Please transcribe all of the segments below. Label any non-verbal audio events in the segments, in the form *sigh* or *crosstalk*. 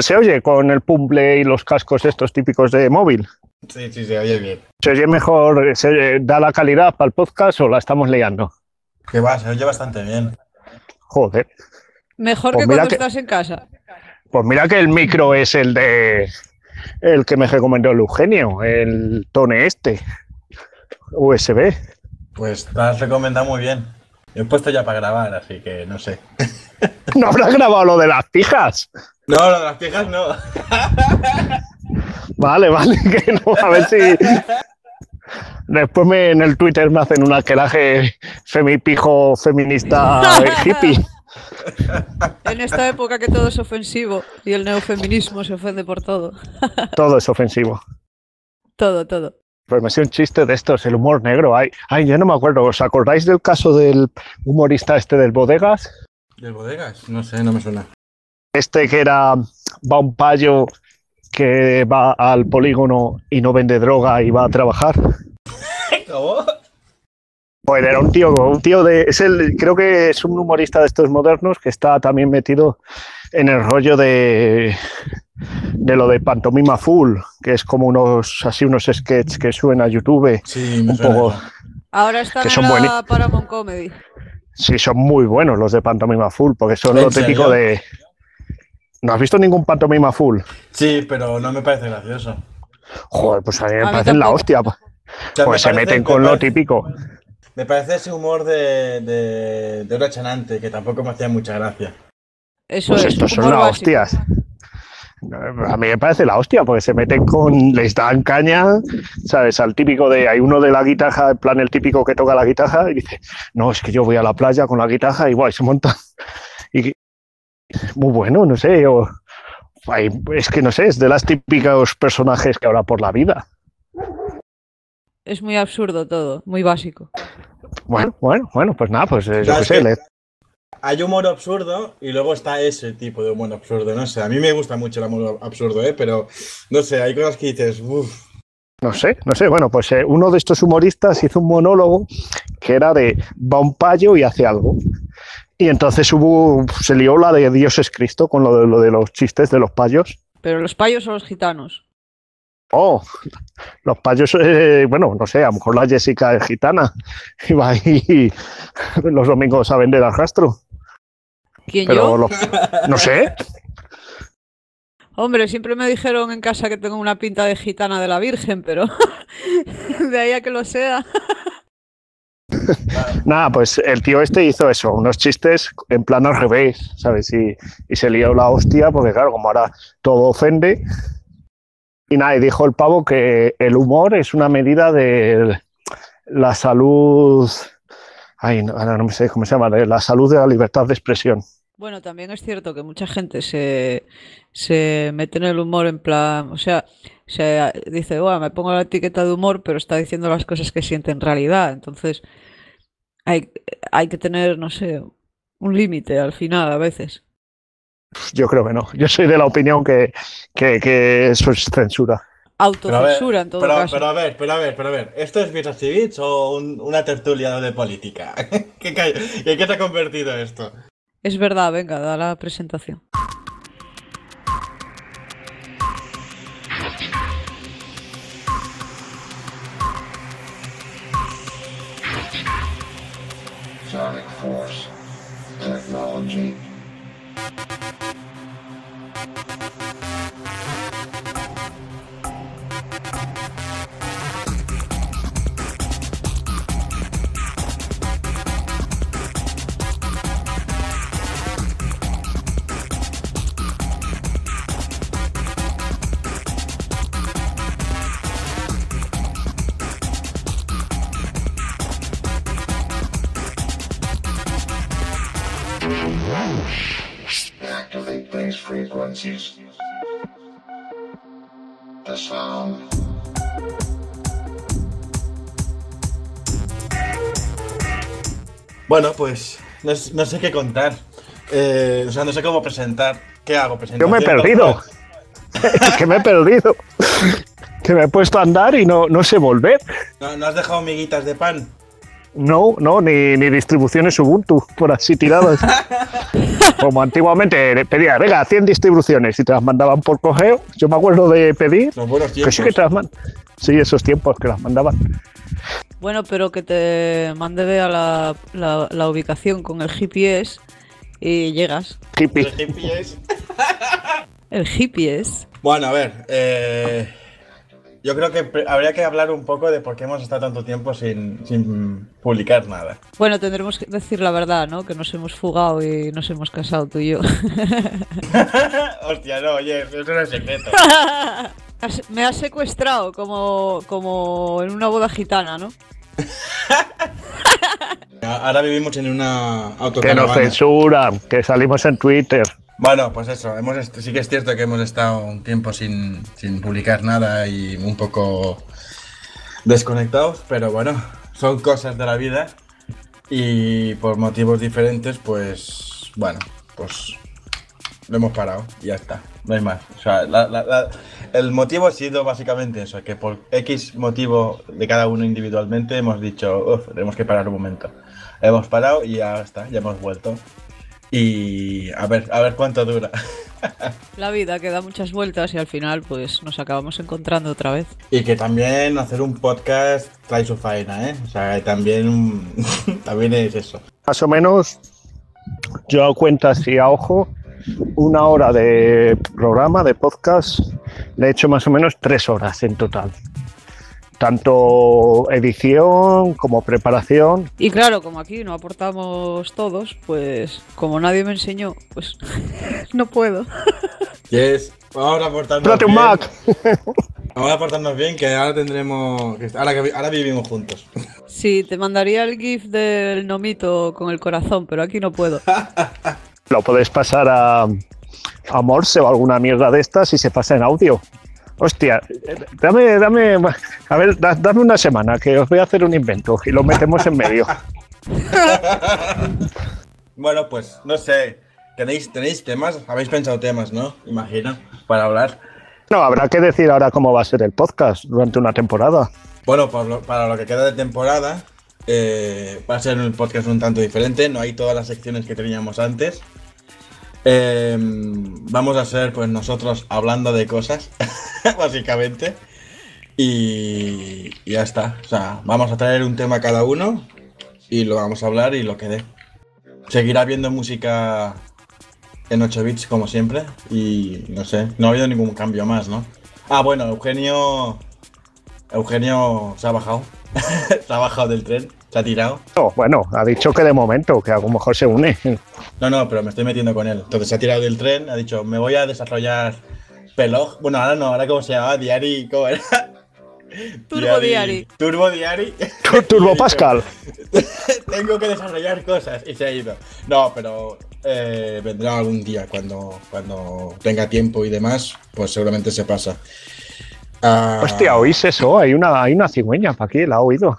¿Se oye con el pumple y los cascos estos típicos de móvil? Sí, sí, se oye bien. ¿Se oye mejor? ¿Se da la calidad para el podcast o la estamos liando? Que va, se oye bastante bien. Joder. Mejor Pues que cuando que- estás en casa. Pues mira que el micro es el de el que me recomendó el Eugenio, el Tone este. USB. Pues te has recomendado muy bien. He puesto ya para grabar, así que no sé. *laughs* ¿No habrás grabado lo de las pijas? No, lo de las pijas no. *laughs* Vale, vale, *laughs* que no, a ver si. Después me, en el Twitter me hacen un aquelaje femipijo feminista hippie. En esta época que todo es ofensivo y el neofeminismo se ofende por todo. Todo es ofensivo. Todo, todo. Pues me sé un chiste de estos, el humor negro. Ay, ay, yo no me acuerdo. ¿Os acordáis del caso del humorista este del Bodegas? ¿Del bodegas? No sé, no me suena. Este que era va un payo que va al polígono y no vende droga y va a trabajar. ¿Cómo? Pues era un tío, un tío de. Es el, creo que es un humorista de estos modernos que está también metido en el rollo de. De lo de pantomima full, que es como unos así unos sketches que suben a YouTube. Sí, Un suena. poco-. Ahora están Que en son la bueni- Paramount Comedy. Sí, son muy buenos los de pantomima full, porque son ¿En lo típico de. ¿No has visto ningún pantomima full? Sí, pero no me parece gracioso. Joder, pues a mí me A mí parecen la hostia. Pues, O sea, pues me se meten me con lo parece- típico. Me parece ese humor de, de, de Hora Chanante, que tampoco me hacía mucha gracia. Eso Pues es. estos son las básico. hostias. A mí me parece la hostia, porque se meten con. Les dan caña, ¿sabes? Al típico de. Hay uno de la guitarra, en plan el típico que toca la guitarra, y dice: No, es que yo voy a la playa con la guitarra y guay, se monta. Y. Muy bueno, no sé. o- ay, es que no sé, es de las típicos personajes que habrá por la vida. Es muy absurdo todo, muy básico. Bueno, bueno, bueno, pues nada, pues eh, yo qué sé. que- le- Hay humor absurdo y luego está ese tipo de humor absurdo. No sé, a mí me gusta mucho el humor absurdo, ¿eh? Pero no sé, hay cosas que dices, uff. No sé, no sé. Bueno, pues eh, uno de estos humoristas hizo un monólogo que era de va un payo y hace algo. Y entonces hubo, se lió la de Dios es Cristo con lo de, lo de los chistes de los payos. Pero los payos son los gitanos. Oh, los payos, eh, bueno, no sé, a lo mejor la Jessica es gitana *laughs* y va ahí los domingos a vender al rastro. ¿Quién Pero yo? los- no sé, Hombre, siempre me dijeron en casa que tengo una pinta de gitana de la Virgen, pero *laughs* de ahí a que lo sea. *laughs* Nada, pues el tío este hizo eso, unos chistes en plan al revés, ¿sabes? Y, y se lió la hostia, porque claro, como ahora todo ofende. Y nada, y dijo el pavo que el humor es una medida de la salud. Ay, no, no me sé cómo se llama, de la salud de la libertad de expresión. Bueno, también es cierto que mucha gente se, se mete en el humor en plan, o sea, se dice, bueno, me pongo la etiqueta de humor, pero está diciendo las cosas que siente en realidad. Entonces, hay, hay que tener, no sé, un límite al final a veces. Yo creo que no. Yo soy de la opinión que, que, que eso es censura. Ver, Autocensura en todo pero, caso. pero a ver, pero a ver, pero a ver. ¿Esto es Beats o un- una tertulia de política? *laughs* ¿Qué, ¿En qué te ha convertido esto? Es verdad, venga, da la presentación. Frequencies. The sound. Bueno, pues no, sé qué contar. Eh, o sea, no sé cómo presentar. ¿Qué hago? Yo me he perdido. *laughs* que me he perdido. Que me he puesto a andar y no, no sé volver. ¿No, no has dejado miguitas de pan? No, no, ni, ni distribuciones Ubuntu por así tiradas. *laughs* Como antiguamente pedía, venga, 100 distribuciones y te las mandaban por correo. Yo me acuerdo de pedir Los buenos que sí que tiempos. te las mandaban. Sí, esos tiempos que las mandaban. Bueno, pero que te mande vea la, la, la ubicación con el GPS y llegas. Hippie. El GPS. El GPS. Bueno, a ver. eh, yo creo que habría que hablar un poco de por qué hemos estado tanto tiempo sin, sin publicar nada. Bueno, tendremos que decir la verdad, ¿no? Que nos hemos fugado y nos hemos casado tú y yo. *laughs* Hostia, no, oye, eso no es secreto. *laughs* Me has secuestrado como, como en una boda gitana, ¿no? *laughs* Ahora vivimos en una Que nos autocaravana. censuran, que salimos en Twitter. Bueno, pues eso, hemos sí que es cierto que hemos estado un tiempo sin, sin publicar nada y un poco desconectados, pero bueno, son cosas de la vida y por motivos diferentes, pues bueno, pues lo hemos parado y ya está, no hay más. O sea, la- la- la- el motivo ha sido básicamente eso, que por X motivo de cada uno individualmente hemos dicho, "Uf, tenemos que parar un momento. Hemos parado y ya está, ya hemos vuelto. Y a ver, a ver cuánto dura. *laughs* La vida que da muchas vueltas y al final pues nos acabamos encontrando otra vez. Y que también hacer un podcast trae su faena, ¿eh? O sea, también, *laughs* también es eso. Más o menos, yo hago cuenta así a ojo, una hora de programa, de podcast, le he hecho más o menos tres horas en total. Tanto edición como preparación. Y claro, como aquí no aportamos todos, pues como nadie me enseñó, pues *laughs* no puedo. *laughs* Y es, vamos a aportarnos ¡Trate un bien. Mac! *laughs* Vamos a aportarnos bien, que ahora tendremos, que ahora vivimos juntos. Sí, te mandaría el GIF del nomito con el corazón, pero aquí no puedo. Lo podéis pasar a, a Morse o alguna mierda de estas y se pasa en audio. Hostia, dame, dame, a ver, da- dame una semana que os voy a hacer un invento y lo metemos en medio. *laughs* Bueno, pues, no sé, ¿tenéis, tenéis temas? ¿Habéis pensado temas, no? Imagino, para hablar. No, habrá que decir ahora cómo va a ser el podcast durante una temporada. Bueno, por lo- para lo que queda de temporada, eh, va a ser un podcast un tanto diferente. No hay todas las secciones que teníamos antes. Eh, vamos a ser, pues, nosotros hablando de cosas, *laughs* básicamente. Y, y ya está. O sea, vamos a traer un tema cada uno y lo vamos a hablar y lo que dé. Seguirá viendo música en 8 bits, como siempre. Y no sé, no ha habido ningún cambio más, ¿no? Ah, bueno, Eugenio. Eugenio se ha bajado. *laughs* se ha bajado del tren, se ha tirado. No, bueno, ha dicho que de momento, que a lo mejor se une. *laughs* No, no, pero me estoy metiendo con él. Entonces se ha tirado del tren, ha dicho, me voy a desarrollar Pelog. Bueno, ahora no, ahora cómo se llama, Diary, ¿cómo era? *laughs* Turbo Diary. Turbo Diary. *laughs* Turbo Pascal. Tengo que desarrollar cosas y se ha ido. No, pero eh, vendrá algún día cuando, cuando tenga tiempo y demás, pues seguramente se pasa. Ah, Hostia, ¿oís eso? Hay una, hay una cigüeña para aquí, la he oído.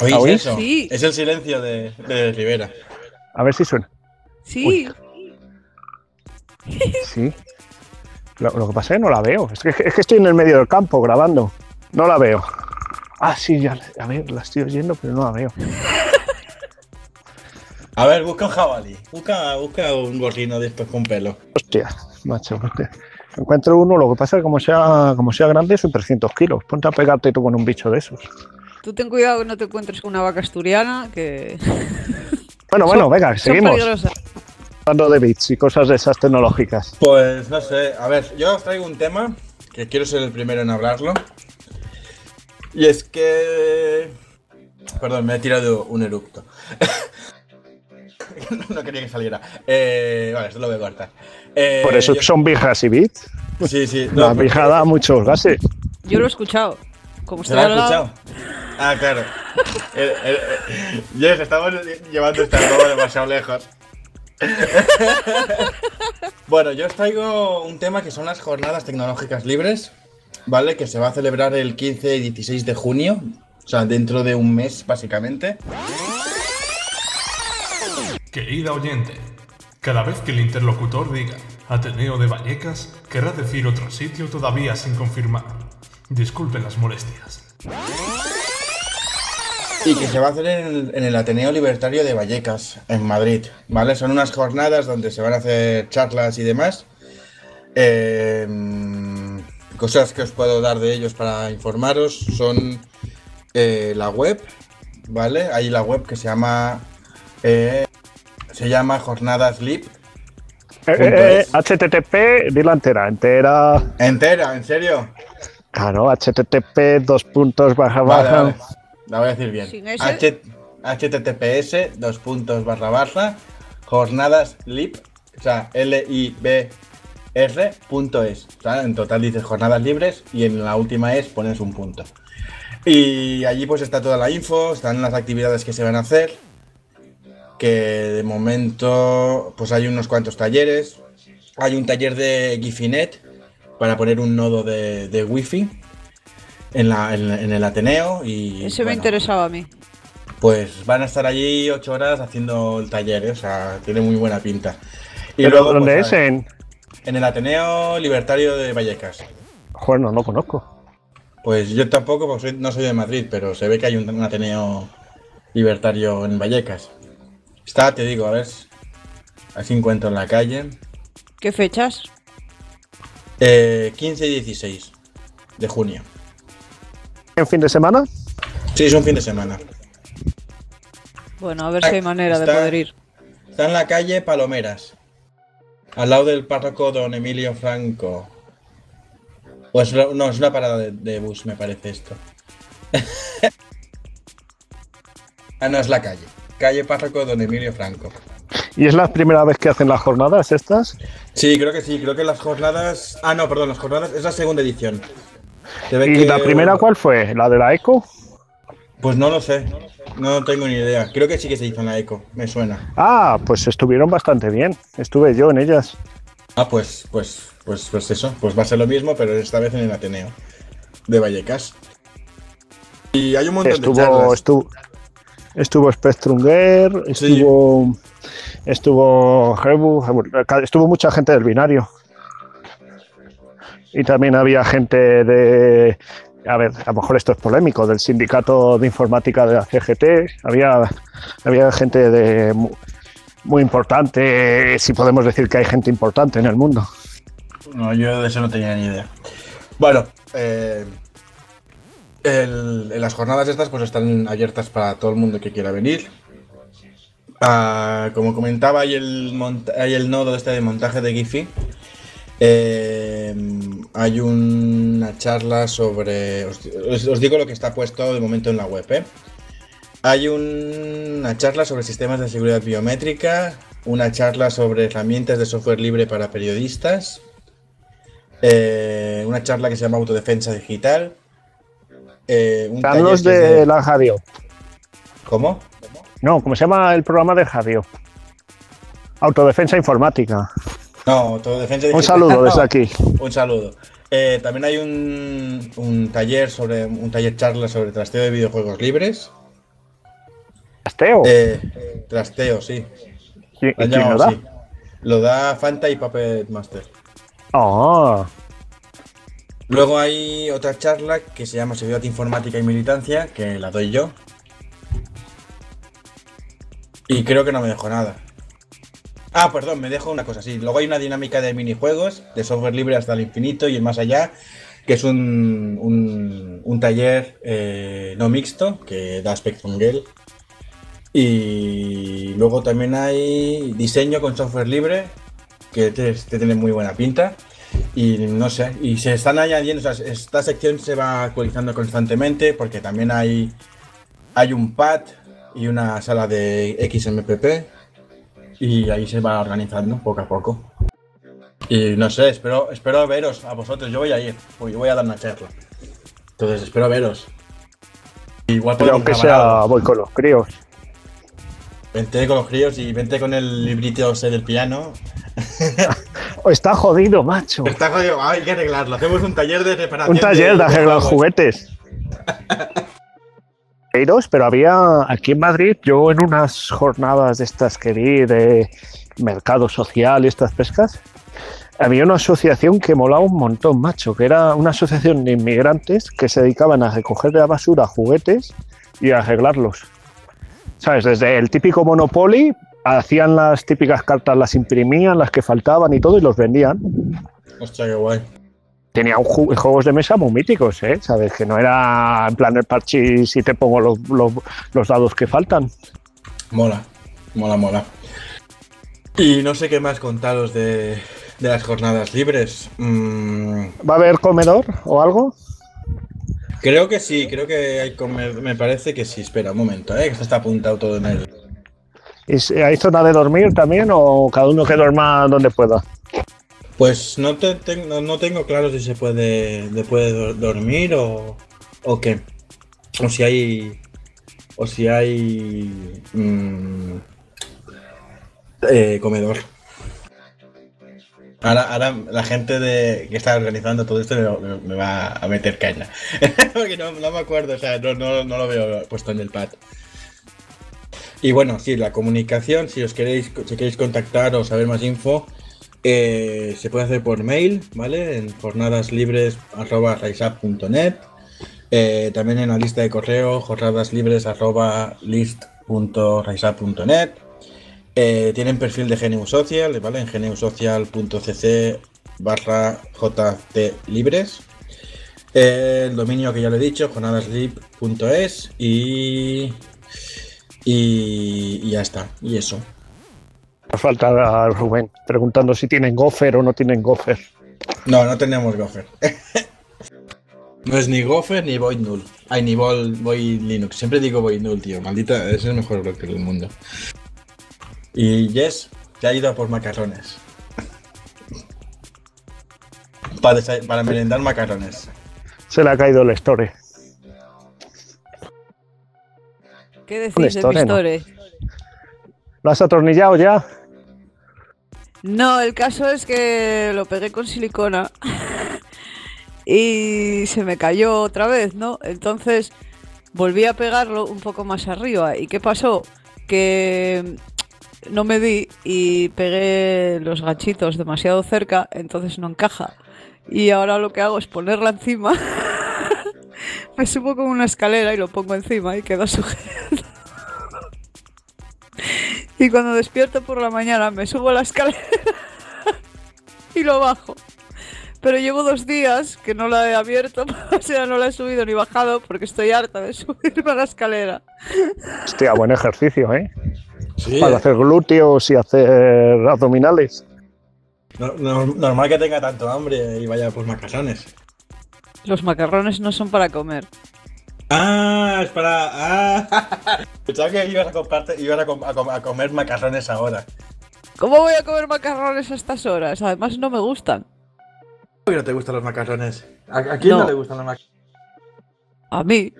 ¿Oís ¿oís? eso? Sí. Es el silencio de, de Rivera. A ver si suena. Sí, Sí. Lo, lo que pasa es que no la veo. Es que, es que estoy en el medio del campo grabando. No la veo. Ah, sí, ya. A ver, la estoy oyendo, pero no la veo. *laughs* A ver, busca un jabalí. Busca, busca un gorrino de estos con pelo. Hostia, macho. hostia. Encuentro uno, lo que pasa es que como sea, como sea grande son 300 kilos. Ponte a pegarte tú con un bicho de esos. Tú ten cuidado que no te encuentres con una vaca asturiana que *laughs* Bueno, bueno, venga, seguimos. Hablando de bits y cosas de esas tecnológicas. Pues no sé, a ver, yo os traigo un tema que quiero ser el primero en hablarlo. Y es que. Perdón, me he tirado un eructo. *laughs* no quería que saliera. Eh, vale, esto lo voy a cortar. Eh, Por eso yo- son vijas y bits. Sí, sí. La porque- pija da muchos gases. Yo lo he escuchado. Como ¿Se estoy lo ha escuchado? Ah, claro. *laughs* Eh, Yes, estamos llevando esta broma demasiado lejos. *laughs* bueno, yo os traigo un tema que son las jornadas tecnológicas libres, ¿vale? Que se va a celebrar el 15 y 16 de junio, o sea, dentro de un mes, básicamente. Querida oyente, cada vez que el interlocutor diga Ateneo de Vallecas, querrá decir otro sitio todavía sin confirmar. Disculpen las molestias. y que se va a hacer en el, en el Ateneo Libertario de Vallecas, en Madrid, ¿vale? Son unas jornadas donde se van a hacer charlas y demás. Eh, cosas que os puedo dar de ellos para informaros son eh, la web, ¿vale? Hay la web que se llama eh, se llama Jornadas Lip. Eh, eh, eh, HTTP, dila entera, entera. Entera, ¿en serio? Claro, HTTP, dos puntos, baja, Vale, baja. vale. La voy a decir bien. H- HTTPS, dos puntos, barra, barra, jornadas lib, o sea, L-I-B R punto es. O sea, en total dices jornadas libres y en la última es pones un punto. Y allí pues está toda la info, están las actividades que se van a hacer. Que de momento pues hay unos cuantos talleres. Hay un taller de Gifinet para poner un nodo de, de Wi-Fi en, la- en- en el Ateneo. Y, Ese me bueno, interesaba a mí. Pues van a estar allí ocho horas haciendo el taller, ¿eh? o sea, tiene muy buena pinta. Y ¿Pero luego, dónde pues, es? En... En el Ateneo Libertario de Vallecas. Joder, no lo conozco. Pues yo tampoco, porque soy- no soy de Madrid, pero se ve que hay un, un Ateneo Libertario en Vallecas. Está, te digo, a ver, si- a ver si encuentro en la calle. ¿Qué fechas? Eh, 15 y 16 de junio. ¿En fin de semana? Sí, es un fin de semana. Bueno, a ver si hay manera de Está- poder ir. Está en la calle Palomeras, al lado del párroco Don Emilio Franco. O es, no, es una parada de, de bus, me parece esto. *laughs* ah, no, es la calle. Calle párroco Don Emilio Franco. ¿Y es la primera vez que hacen las jornadas estas? Sí, creo que sí, creo que las jornadas... Ah, no, perdón, las jornadas es la segunda edición. ¿Y que- la primera cuál fue? ¿La de la ECO? Pues no lo sé, no tengo ni idea. Creo que sí que se hizo en la ECO, me suena. Ah, pues estuvieron bastante bien. Estuve yo en ellas. Ah, pues, pues, pues, pues eso, pues va a ser lo mismo, pero esta vez en el Ateneo de Vallecas. Y hay un montón de charlas. estuvo, estuvo Spectrunger, Sí. estuvo, estuvo Hebu, estuvo mucha gente del binario. Y también había gente de, a ver, a lo mejor esto es polémico, del sindicato de informática de la CGT. Había, había gente de mu- muy importante, si podemos decir que hay gente importante en el mundo. No, yo de eso no tenía ni idea. Bueno, eh, las jornadas estas pues están abiertas para todo el mundo que quiera venir. Ah, como comentaba, hay el, hay el nodo este de montaje de Giphy. Eh, hay una charla sobre... Os, digo lo que está puesto de momento en la web. ¿eh? Hay un- una charla sobre sistemas de seguridad biométrica, una charla sobre herramientas de software libre para periodistas, eh, una charla que se llama Autodefensa Digital. eh, un Están taller los que es de la radio. ¿Cómo? No, ¿cómo se llama el programa de radio? Autodefensa informática. No, Autodefensa Digital. Un saludo desde *laughs* aquí. Un saludo. Eh, también hay un, un taller sobre un taller charla sobre trasteo de videojuegos libres. Asteo. Eh, trasteo, sí. ¿Y- y Lo han quién lo da? Lo da Fanta y Puppet Master. Ah, Luego hay otra charla que se llama Seguridad Informática y Militancia, que la doy yo. Y creo que no me dejo nada. Ah, perdón, me dejo una cosa así. Luego hay una dinámica de minijuegos, de software libre hasta el infinito y el más allá, que es un, un, un taller eh, no mixto que da Spectrum Gale. Y luego también hay diseño con software libre, que te tiene muy buena pinta. Y no sé, y se están añadiendo, o sea, esta sección se va actualizando constantemente porque también hay, hay un pad y una sala de XMPP y ahí se va organizando poco a poco. Y no sé, espero, espero veros a vosotros, yo voy a ir, yo voy a dar una charla. Entonces espero veros. Igual pero aunque sea algo. voy con los críos. Vente con los críos y vente con el librito ese del piano. *laughs* Está jodido, macho. Está jodido, hay que arreglarlo. Hacemos un taller de reparación. Un taller de arreglar juegos. juguetes. *laughs* Pero había aquí en Madrid, yo en unas jornadas de estas que vi de mercado social y estas pescas, había una asociación que molaba un montón, macho, que era una asociación de inmigrantes que se dedicaban a recoger de la basura juguetes y arreglarlos. ¿Sabes? Desde el típico Monopoly, hacían las típicas cartas, las imprimían, las que faltaban y todo, y los vendían. Hostia, qué guay. Tenía un ju- juegos de mesa muy míticos, ¿eh? ¿Sabes? Que no era en plan el parchís y te pongo los, los- los dados que faltan. Mola, mola, mola. Y no sé qué más contaros de, de las jornadas libres. Mm, ¿Va a haber comedor o algo? creo que sí, creo que hay comer, me parece que sí. Espera un momento, ¿eh? que está apuntado todo en el... ¿Y si- ¿Hay zona de dormir también o cada uno que duerma donde pueda? Pues no, te, ten- no, tengo claro si se puede, dormir o, qué. O si hay. O si hay. mm, eh, comedor. Ahora, ahora la gente de, que está organizando todo esto me va a meter caña. *laughs* Porque no, no me acuerdo, o sea, no, no- no lo veo puesto en el pad. Y bueno, sí, la comunicación, si os queréis, si queréis contactar o saber más info, eh, se puede hacer por mail, ¿vale? En jornadaslibres.net. Eh, también en la lista de correo, jornadaslibres.list.raisap.net. Eh, tienen perfil de GNU Social, ¿vale? En gnussocial.cc barra jtlibres. Eh, el dominio que ya lo he dicho, jornadaslib.es y, y, y ya está. Y eso. Nos falta a Rubén preguntando si tienen gopher o no tienen gopher. No, no tenemos Gopher. *laughs* no es ni Gopher ni Void Null. Ay, ni Vol, Void Linux. Siempre digo Void Null, tío. Maldita, es el mejor bloque del mundo. Y Jess se ha ido a por macarrones. para, para merendar macarrones. Se le ha caído el store. ¿Qué decís de Store, mi ¿no? store? ¿Lo has atornillado ya? No, el caso es que lo pegué con silicona *laughs* y se me cayó otra vez, ¿no? Entonces volví a pegarlo un poco más arriba. ¿Y qué pasó? Que no me di y pegué los ganchitos demasiado cerca, entonces no encaja. Y ahora lo que hago es ponerla encima. *laughs* me subo con una escalera y lo pongo encima y queda sujeto. Y cuando despierto por la mañana me subo a la escalera *laughs* y lo bajo. Pero llevo dos días que no la he abierto, *laughs* o sea, no la he subido ni bajado porque estoy harta de *laughs* subirme a la escalera. Hostia, buen ejercicio, ¿eh? Sí, Para hacer glúteos y hacer abdominales. no- no- normal que tenga tanto hambre y vaya por macarrones. Los macarrones no son para comer. Ah, es para. Ah, *laughs* pensaba que ibas a comprarte, ibas a, com- a com- a comer macarrones ahora. ¿Cómo voy a comer macarrones a estas horas? Además no me gustan. ¿Por qué no te gustan los macarrones? ¿A, a quién no. No. le gustan los macarrones? A mí,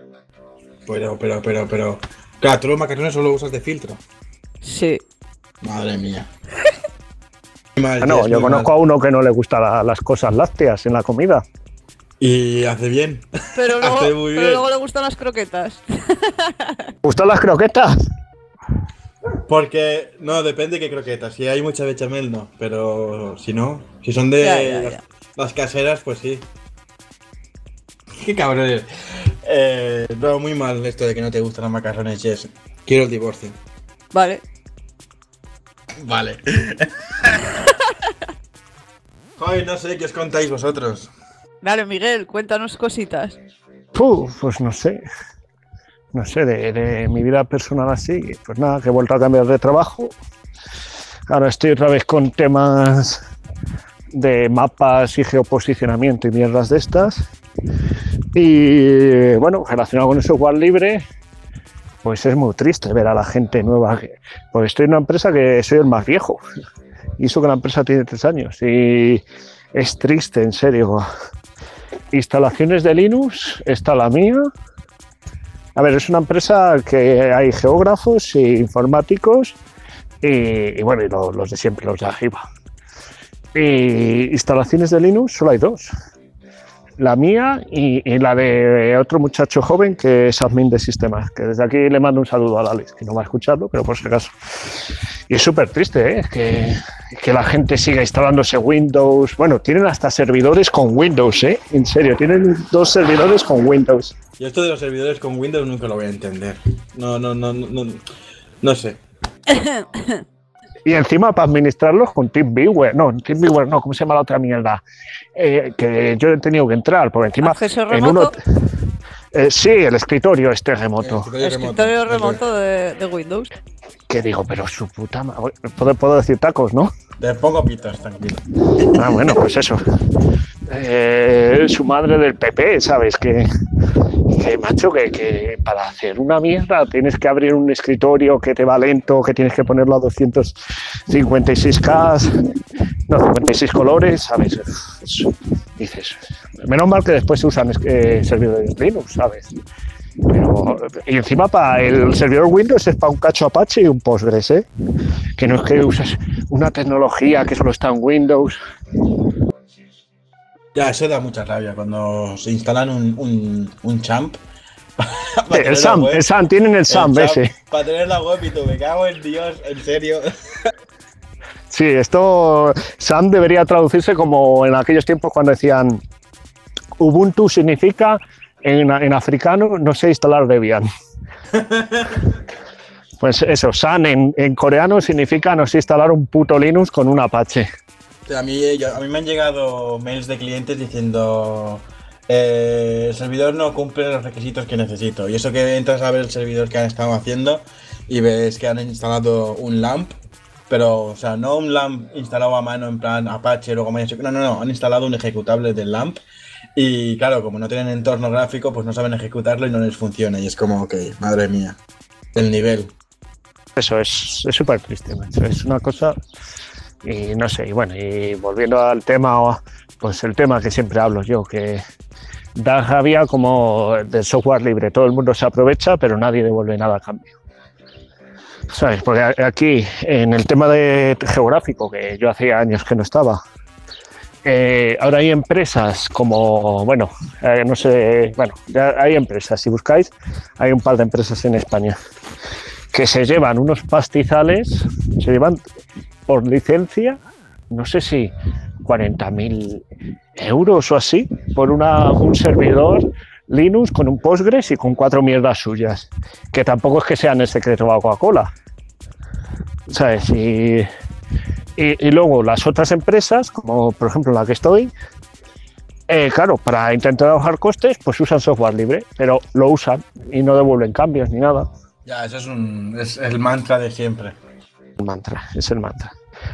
Pero, pero, pero, pero. Claro, tú los macarrones solo usas de filtro. sí. Madre mía. *laughs* Muy mal, Ah, no, yo conozco mal. a uno que no le gustan la- las cosas lácteas en la comida. Y hace bien. Pero *laughs* luego, Hace muy pero bien. luego le gustan las croquetas. *laughs* ¿Gustan las croquetas? Porque, no, depende de qué croquetas. Si hay mucha bechamel, no. Pero si no, si son de Ya, ya, las, ya. las caseras, pues sí. Qué cabrón eres. Eh, no, muy mal esto de que no te gustan los macarrones, Jess. Quiero el divorcio. Vale. Vale. *laughs* Joder, no sé qué os contáis vosotros. Dale, Miguel, cuéntanos cositas. Pues no sé. No sé, de, de mi vida personal así. Pues nada, que he vuelto a cambiar de trabajo. Ahora estoy otra vez con temas de mapas y geoposicionamiento y mierdas de estas. Y bueno, relacionado con el software libre, pues es muy triste ver a la gente nueva. que- Porque estoy en una empresa que soy el más viejo. Y eso que la empresa tiene tres años. Y es triste, en serio. Instalaciones de Linux, está la mía. A ver, es una empresa que hay geógrafos e informáticos y, y bueno, y lo- los, de siempre, los de arriba. Y instalaciones de Linux solo hay dos. La mía y, y la de otro muchacho joven que es admin de sistemas, que desde aquí le mando un saludo a Alex, que no va a escucharlo, pero por si acaso. Y es súper triste, ¿eh? que, que la gente siga instalándose Windows. Bueno, tienen hasta servidores con Windows, ¿eh? En serio, tienen dos servidores con Windows. Yo esto de los servidores con Windows nunca lo voy a entender. No, no, no, no, no, no sé. *coughs* Y encima para administrarlos con TeamViewer. No, TeamViewer no, ¿cómo se llama la otra mierda? Eh, que yo he tenido que entrar, porque encima ¿Acceso en uno... remoto? Eh, sí, el escritorio este remoto. Escritorio remoto de, de Windows. Que digo, pero su puta madre. Puedo, puedo decir tacos, ¿no? Te pongo pitos, tranquilo. Ah, bueno, pues eso. Eh, su madre del PP, ¿sabes? Que, que macho, que, que para hacer una mierda tienes que abrir un escritorio que te va lento, que tienes que ponerlo a 256K, no, 56 colores, ¿sabes? Dices, menos mal que después se usan eh, servidores Linux, ¿sabes? Pero, y encima para el servidor Windows es para un cacho Apache y un Postgres, ¿eh? Que no es que uses una tecnología que solo está en Windows. Ya, eso da mucha rabia cuando se instalan un, un, un champ. *laughs* El SAM, el SAM, tienen el SAM ese. Para tener la web y tú, me cago en Dios, en serio. *laughs* Sí, esto SAM debería traducirse como en aquellos tiempos cuando decían Ubuntu significa en, en africano no sé instalar Debian. *laughs* Pues eso, SAN en, en coreano significa no sé instalar un puto Linux con un Apache. A mí, yo- a mí me han llegado mails de clientes diciendo eh, el servidor no cumple los requisitos que necesito. Y eso que entras a ver el servidor que han estado haciendo y ves que han instalado un LAMP, pero, o sea, no un LAMP instalado a mano en plan Apache, luego No, no, no, han instalado un ejecutable del LAMP. Y claro, como no tienen entorno gráfico, pues no saben ejecutarlo y no les funciona. Y es como, ok, madre mía, el nivel. Eso es es súper triste, macho. Es una cosa. Y no sé, y bueno, y volviendo al tema, pues el tema que siempre hablo yo, que da rabia como del software libre. Todo el mundo se aprovecha, pero nadie devuelve nada a cambio. ¿Sabes? Porque aquí, en el tema de geográfico, que yo hacía años que no estaba, eh, ahora hay empresas como, bueno, eh, no sé, bueno, ya hay empresas, si buscáis, hay un par de empresas en España que se llevan unos pastizales, se llevan por licencia, no sé si 40.000 euros o así, por una, un servidor Linux con un Postgres y con cuatro mierdas suyas, que tampoco es que sean el secreto la Coca-Cola. ¿Sabes? Y, y, y luego las otras empresas, como por ejemplo la que estoy, eh, claro, para intentar bajar costes, pues usan software libre, pero lo usan y no devuelven cambios ni nada. Ya, eso es, un, es el mantra de siempre. El mantra, es el mantra.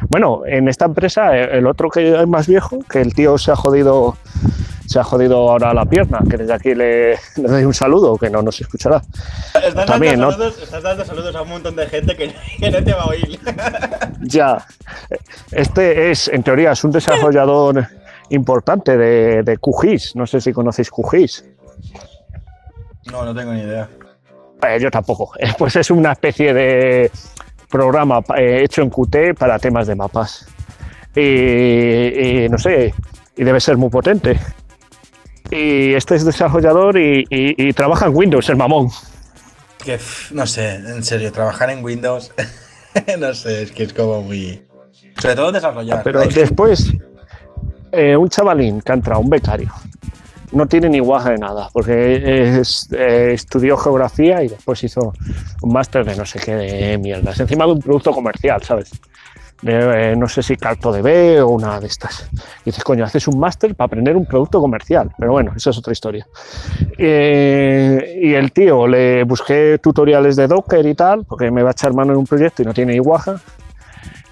Bueno, en esta empresa, eh, el otro que es más viejo, que el tío se ha jodido, se ha jodido ahora la pierna, que desde aquí le, le doy un saludo, que no nos escuchará. Estás, También, dando ¿no? saludos, estás dando saludos a un montón de gente que, que no te va a oír. *laughs* Ya, este es, en teoría, es un desarrollador importante de, de QGIS. No sé si conocéis QGIS. No, no tengo ni idea. Eh, yo tampoco. *laughs* Eh, Pues es una especie de programa eh, hecho en Qt para temas de mapas. Y, y no sé, y debe ser muy potente. Y este es desarrollador y, y- y trabaja en Windows, el mamón. Que, no sé, en serio, trabajar en Windows, *laughs* no sé, es que es como muy... Sobre todo desarrollar. Pero después, eh, un chavalín que ha entrado, un becario, no tiene ni guaja de nada, porque es- eh, estudió geografía y después hizo un máster de no sé qué de mierdas, encima de un producto comercial, ¿sabes? De, eh, no sé si Carto de B o una de estas. Y dices, coño, haces un máster para aprender un producto comercial. Pero bueno, eso es otra historia. Eh, y el tío, le busqué tutoriales de Docker y tal, porque me va a echar mano en un proyecto y no tiene ni guaja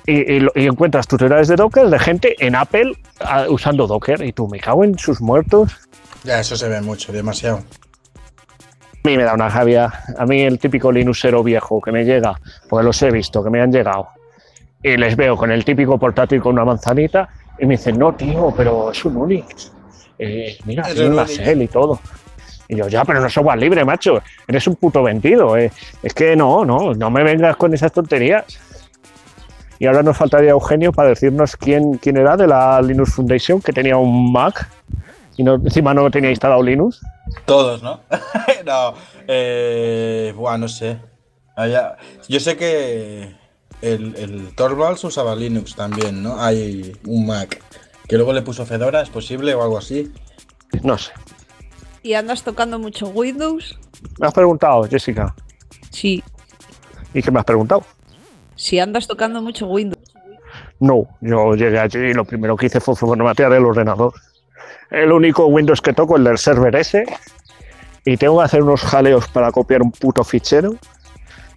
y, y y encuentras tutoriales de Docker de gente en Apple ah, usando Docker y tú me cago en sus muertos. Ya, eso se ve mucho, demasiado. A mí me da una rabia. A mí el típico Linuxero viejo que me llega, porque los he visto, que me han llegado, y les veo con el típico portátil con una manzanita y me dicen, no, tío, pero es un Unix. Eh, mira, tiene un una shell y todo. Y yo, ya, pero no software libre, macho. Eres un puto vendido. eh. Es que no, no, no me vengas con esas tonterías. Y ahora nos faltaría Eugenio para decirnos quién, quién era de la Linux Foundation que tenía un Mac Y no, encima no tenía instalado Linux. Todos, ¿no? *laughs* no, eh, buah, no sé. Allá- yo sé que el, el Torvalds usaba Linux también, ¿no? Hay un Mac que luego le puso Fedora, ¿es posible o algo así? No sé. ¿Y andas tocando mucho Windows? Me has preguntado, Jessica. Sí. ¿Y qué me has preguntado? Si andas tocando mucho Windows. No, yo llegué allí y lo primero que hice fue formatear el ordenador. El único Windows que toco es el del server S. Y tengo que hacer unos jaleos para copiar un puto fichero.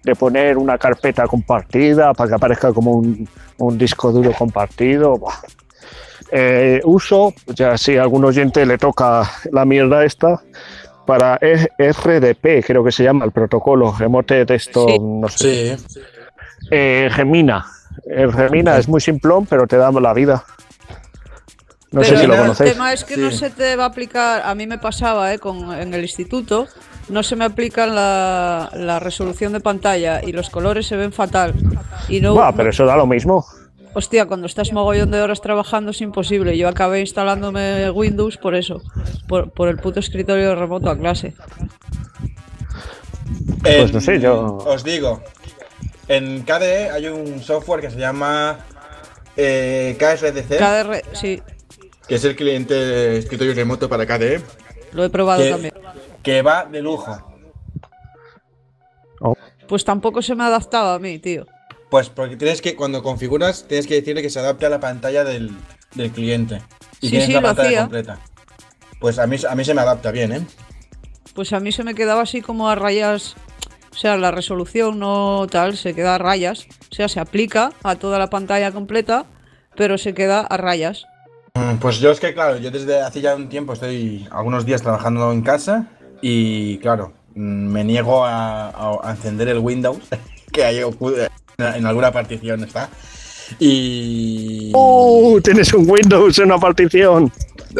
De poner una carpeta compartida para que aparezca como un, un disco duro compartido. Eh, uso, ya si a algún oyente le toca la mierda esta, para E- RDP, creo que se llama el protocolo, Remote Desktop, Sí. no sé. Sí. Eh, Gemina. El Gemina es muy simplón, pero te da la vida. No Pero sé si lo el conocéis. tema es que no se te va a aplicar, a mí me pasaba ¿eh? Con, en el instituto, no se me aplica la, la resolución de pantalla y los colores se ven fatal. Y no, Buah, pero eso da lo mismo. hostia, cuando estás mogollón de horas trabajando es imposible. Yo acabé instalándome Windows por eso, por, por el puto escritorio remoto a clase. Pues no sé, yo- Os digo, en KDE hay un software que se llama eh, KSDC, KDR, sí, que es el cliente de escritorio remoto para KDE, lo he probado que, también. Que va de lujo. Pues tampoco se me ha adaptado a mí, tío. Pues porque tienes que, cuando configuras, tienes que decirle que se adapte a la pantalla del, del cliente. Y Sí, tienes sí, la lo pantalla hacía. completa. Pues a mí, a mí se me adapta bien, ¿eh? Pues a mí se me quedaba así como a rayas. O sea, la resolución no tal, se queda a rayas. O sea, se aplica a toda la pantalla completa, pero se queda a rayas. Mm, Pues yo es que, claro, yo desde hace ya un tiempo estoy algunos días trabajando en casa y, claro, mm, me niego a, a- a encender el Windows, *laughs* que ahí ocu- en alguna partición está. Y... ¡Uh! Tienes un Windows en una partición.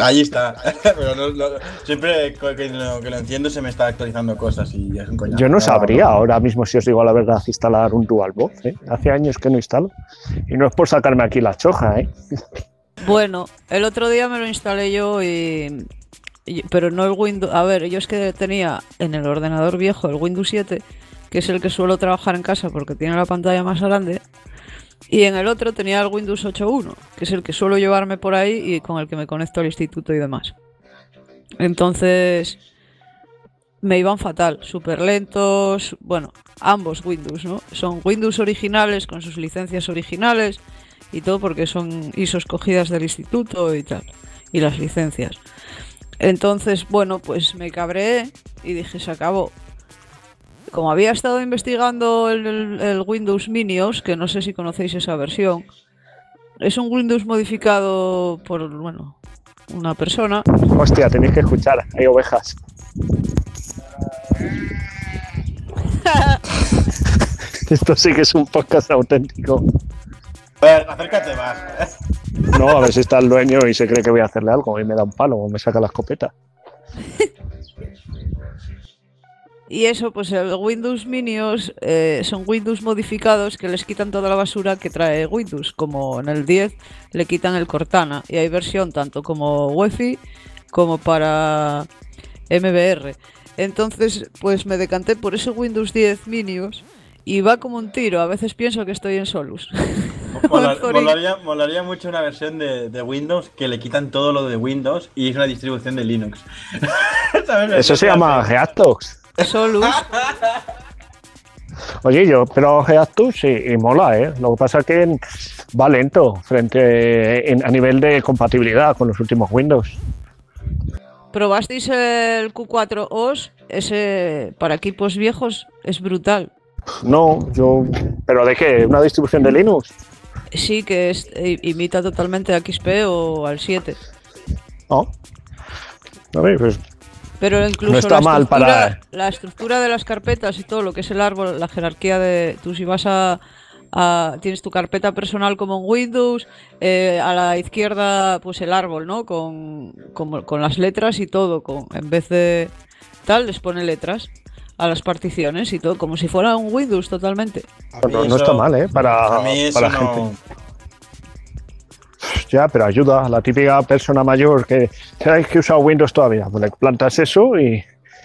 Ahí está. *laughs* Pero no- no- siempre que lo, que lo enciendo se me está actualizando cosas y es un coñazo. Yo no sabría ahora mismo, si os digo la verdad, instalar un DualBox. ¿eh? Hace años que no instalo. Y no es por sacarme aquí la choja, ¿eh? Bueno, el otro día me lo instalé yo y. pero no el Windows. A ver, yo es que tenía en el ordenador viejo el Windows 7, que es el que suelo trabajar en casa porque tiene la pantalla más grande. Y en el otro tenía el Windows 8.1, que es el que suelo llevarme por ahí y con el que me conecto al instituto y demás. Entonces, me iban fatal, súper lentos. Bueno, ambos Windows, ¿no? Son Windows originales con sus licencias originales y todo porque son ISOs cogidas del instituto y tal, y las licencias. Entonces, bueno, pues me cabreé y dije, se acabó. Como había estado investigando el, el- el Windows Minios, que no sé si conocéis esa versión, es un Windows modificado por, bueno, una persona. Hostia, tenéis que escuchar. Hay ovejas. *laughs* Esto sí que es un podcast auténtico. A ver, acércate más. No, a ver si está el dueño y se cree que voy a hacerle algo y me da un palo o me saca la escopeta. Y eso, pues el Windows Minios eh, son Windows modificados que les quitan toda la basura que trae Windows. Como en el 10 le quitan el Cortana. Y hay versión tanto como UEFI como para MBR. Entonces, pues me decanté por ese Windows 10 Minios y va como un tiro. A veces pienso que estoy en Solus. *laughs* *laughs* Molaría, molaría mucho una versión de, de Windows que le quitan todo lo de Windows y es una distribución de Linux. *laughs* Eso se llama Geactox. Solus. *laughs* Oye, yo, pero Geactus sí, y mola, ¿eh? Lo que pasa es que va lento frente en- a nivel de compatibilidad con los últimos Windows. ¿Probasteis el Q4 OS? Ese para equipos viejos es brutal. No, yo. ¿Pero de qué? ¿Una distribución de Linux? Sí, que es, i- imita totalmente a XP o al 7. No. A ver, pues Pero incluso No está la, mal estructura, para- la estructura de las carpetas y todo lo que es el árbol, la jerarquía de... Tú si vas a... a- tienes tu carpeta personal como en Windows, eh, a la izquierda pues el árbol, ¿no? Con, como- con las letras y todo. Con, en vez de tal, les pone letras a las particiones y todo, como si fuera un Windows totalmente. No, está mal, ¿eh? Para, A mí eso para no. gente. Ya, pero ayuda a la típica persona mayor que sabes que usa Windows todavía. Pues le plantas eso y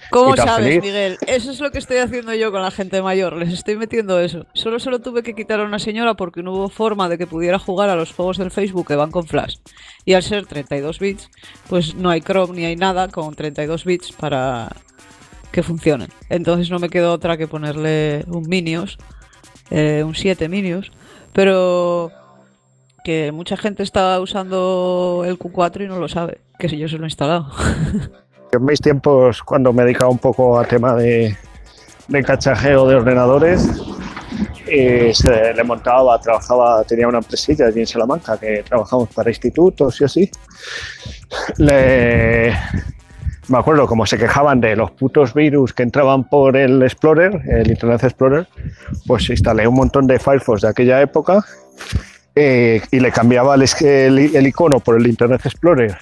¿Cómo Y sabes, feliz. Miguel? Eso es lo que estoy haciendo yo con la gente mayor. Les estoy metiendo eso. Solo se lo tuve que quitar a una señora porque no hubo forma de que pudiera jugar a los juegos del Facebook que van con Flash. Y al ser 32 bits, pues no hay Chrome ni hay nada con 32 bits para que funcionen. Entonces no me quedó otra que ponerle un Minios, eh, un 7 Minios. Pero que mucha gente está usando el Q4 y no lo sabe, que si yo se lo he instalado. *laughs* en mis tiempos, cuando me dedicaba un poco a tema de, de cachajeo de ordenadores, eh, le montaba, trabajaba, tenía una empresilla allí en Salamanca que trabajamos para institutos y así. Me acuerdo como se quejaban de los putos virus que entraban por el Explorer, el Internet Explorer, pues instalé un montón de Firefox de aquella época eh, y le cambiaba el, el- el icono por el Internet Explorer.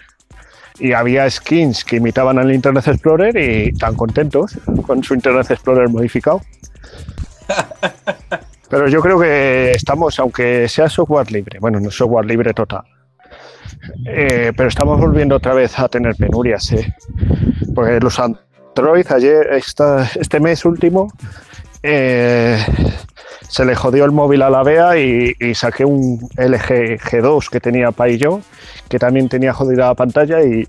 Y había skins que imitaban al Internet Explorer y tan contentos con su Internet Explorer modificado. *laughs* Pero yo creo que estamos, aunque sea software libre, bueno, no software libre total, eh, pero estamos volviendo otra vez a tener penurias. ¿eh? Porque los Android, ayer, este mes último, eh, se le jodió el móvil a la Bea y, y saqué un LG G2 que tenía Pai yo, que también tenía jodida la pantalla y,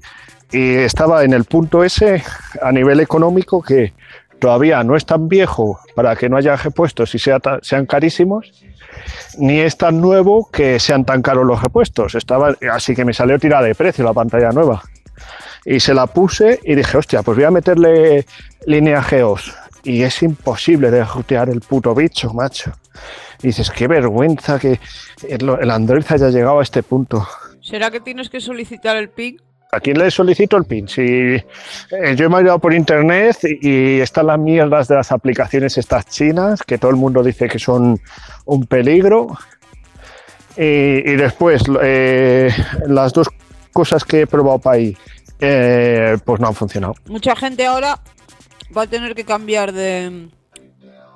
estaba en el punto ese a nivel económico que todavía no es tan viejo para que no haya repuestos y sean carísimos, ni es tan nuevo que sean tan caros los repuestos. Estaba, así que me salió tirada de precio la pantalla nueva. Y se la puse y dije, hostia, pues voy a meterle línea Geos. Y es imposible de rutear el puto bicho, macho. Dices, qué vergüenza que el, Android haya llegado a este punto. ¿Será que tienes que solicitar el ping? ¿A quién le solicito el PIN? Si eh, yo me he ido por internet y, están las mierdas de las aplicaciones estas chinas, que todo el mundo dice que son un peligro. Y, después, eh, las dos cosas que he probado para ahí, eh, pues no han funcionado. Mucha gente ahora va a tener que cambiar de,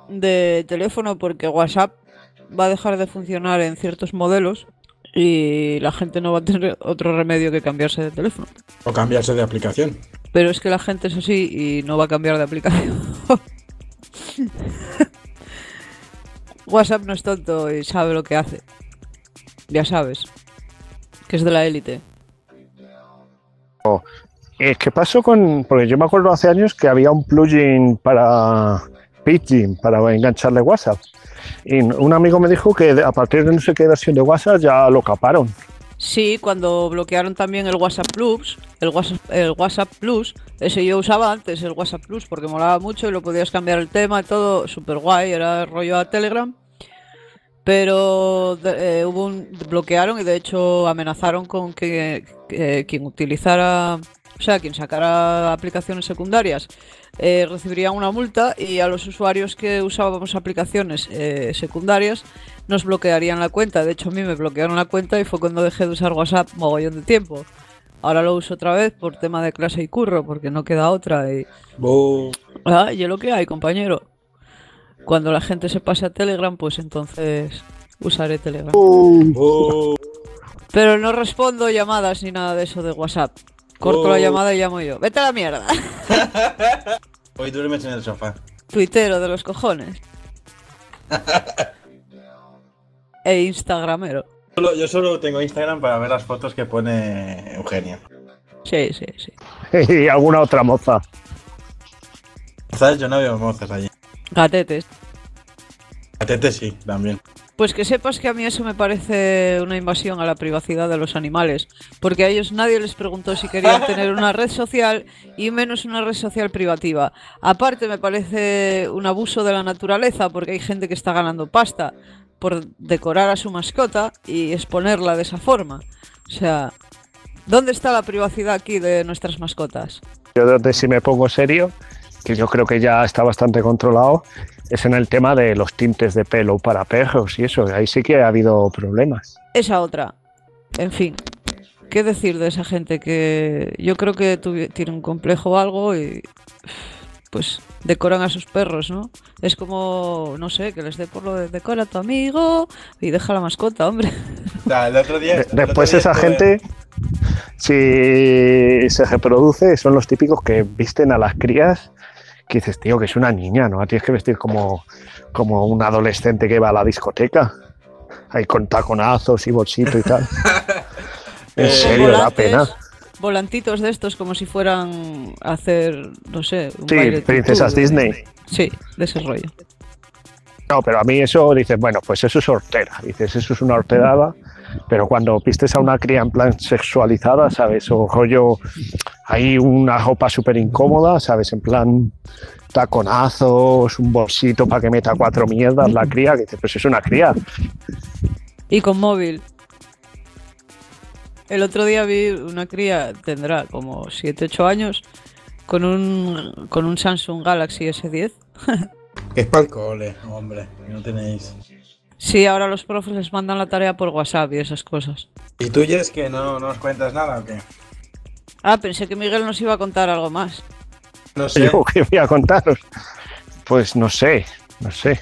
de teléfono porque WhatsApp va a dejar de funcionar en ciertos modelos y la gente no va a tener otro remedio que cambiarse de teléfono. O cambiarse de aplicación. Pero es que la gente es así y no va a cambiar de aplicación. *laughs* WhatsApp no es tonto y sabe lo que hace. Ya sabes. Que es de la élite. Eh, ¿Qué pasó con.? Porque yo me acuerdo hace años que había un plugin para Pidgin, para engancharle WhatsApp. Y un amigo me dijo que a partir de no sé qué versión de WhatsApp ya lo caparon. Sí, cuando bloquearon también el WhatsApp Plus, el WhatsApp, Plus, ese yo usaba antes el WhatsApp Plus porque molaba mucho y lo podías cambiar el tema y todo, súper guay, era rollo a Telegram. Pero eh, hubo un, bloquearon y de hecho amenazaron con que quien utilizara, o sea, quien sacara aplicaciones secundarias eh, recibiría una multa y a los usuarios que usábamos aplicaciones eh, secundarias nos bloquearían la cuenta. De hecho, a mí me bloquearon la cuenta y fue cuando dejé de usar WhatsApp mogollón de tiempo. Ahora lo uso otra vez por tema de clase y curro, porque no queda otra. Y, Bu. ah, y es lo que hay, compañero. Cuando la gente se pase a Telegram, pues entonces usaré Telegram. Pero no respondo llamadas ni nada de eso de WhatsApp. Corto la Oh. llamada y llamo yo. Vete a la mierda. *laughs* Hoy duermes en el sofá. Tuitero de los cojones. *laughs* e Instagramero. Solo- yo solo tengo Instagram para ver las fotos que pone Eugenia. Sí, sí, sí. *laughs* y alguna otra moza. ¿Sabes? Yo no veo mozas allí. Gatetes. A Tete sí, también. Pues que sepas que a mí eso me parece una invasión a la privacidad de los animales, porque a ellos nadie les preguntó si querían *laughs* tener una red social y menos una red social privativa. Aparte me parece un abuso de la naturaleza, porque hay gente que está ganando pasta por decorar a su mascota y exponerla de esa forma. O sea, ¿dónde está la privacidad aquí de nuestras mascotas? Yo donde sí me pongo serio, que yo creo que ya está bastante controlado, es en el tema de los tintes de pelo para perros y eso. Ahí sí que ha habido problemas. Esa otra. En fin. ¿Qué decir de esa gente que yo creo que tiene un complejo o algo y pues decoran a sus perros, ¿no? Es como, no sé, que les dé por lo de decora a tu amigo y deja la mascota, hombre. Sea, el otro día. De- el otro Después día esa gente, si se reproduce, son los típicos que visten a las crías, que dices, tío, que es una niña, ¿no? Tienes que vestir como, como un adolescente que va a la discoteca, ahí con taconazos y bolsito y tal. *laughs* en Eh, serio, da pena. volantitos de estos como si fueran a hacer, no sé, un Sí, baile princesas de- Disney. Sí, de ese rollo. No, pero a mí eso dices, bueno, pues eso es hortera. Dices, eso es una horterada. Pero cuando pistes a una cría en plan sexualizada, ¿sabes? O rollo, hay una ropa súper incómoda, ¿sabes? En plan taconazos, un bolsito para que meta cuatro mierdas la cría, que dices, pues es una cría. Y con móvil. El otro día vi una cría, tendrá como 7, 8 años, con un, con un Samsung Galaxy S10. *laughs* Que es para el cole, hombre. que No tenéis. Sí, ahora los profes les mandan la tarea por WhatsApp y esas cosas. ¿Y tú, Jess, que no nos cuentas nada o qué? Ah, pensé que Miguel nos iba a contar algo más. No *laughs* sé. Yo qué voy a contaros. Pues no sé, no sé.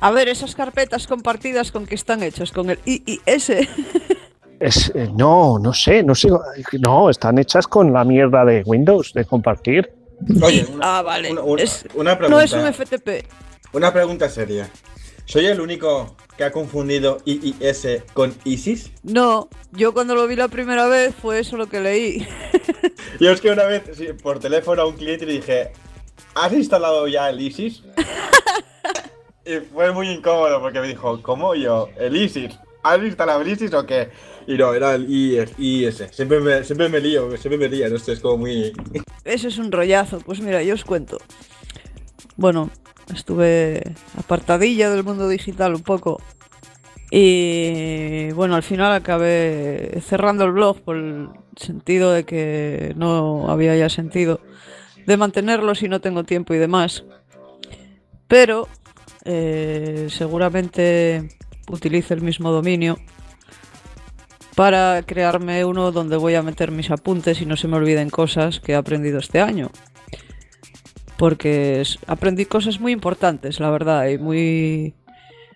A ver, esas carpetas compartidas con qué están hechas, con el IIS. *laughs* Es, eh, no, no sé, no sé. No, están hechas con la mierda de Windows, de compartir. Oye, una, Ah, vale. una- una- Es- una pregunta. No es un FTP. Una pregunta seria. ¿Soy el único que ha confundido IIS con ISIS? No, yo cuando lo vi la primera vez fue eso lo que leí. *laughs* Yo es que una vez sí, por teléfono a un cliente le dije, ¿has instalado ya el ISIS? *laughs* y fue muy incómodo porque me dijo, ¿cómo yo? ¿El ISIS? ¿Has instalado el ISIS o qué? Y no, era el. IIS. Siempre me, siempre me lío, siempre me lío, no sé, es como muy... *laughs* Eso es un rollazo. Pues mira, yo os cuento. Bueno, estuve apartadilla del mundo digital un poco. Y bueno, al final acabé cerrando el blog por el sentido de que no había ya sentido de mantenerlo si no tengo tiempo y demás. Pero eh, seguramente utilice el mismo dominio para crearme uno donde voy a meter mis apuntes y no se me olviden cosas que he aprendido este año. Porque aprendí cosas muy importantes, la verdad, y muy...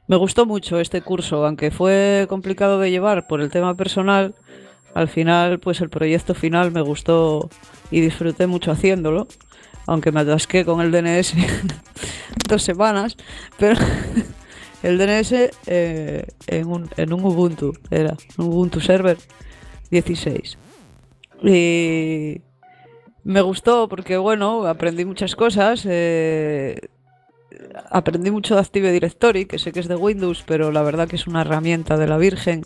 Me gustó mucho este curso, aunque fue complicado de llevar por el tema personal. Al final, pues el proyecto final me gustó y disfruté mucho haciéndolo, aunque me atasqué con el DNS *laughs* dos semanas, pero *laughs* el DNS eh, en, un, en un Ubuntu, era un Ubuntu Server 16. Y me gustó porque, bueno, aprendí muchas cosas. eh, aprendí mucho de Active Directory, que sé que es de Windows, pero la verdad que es una herramienta de la Virgen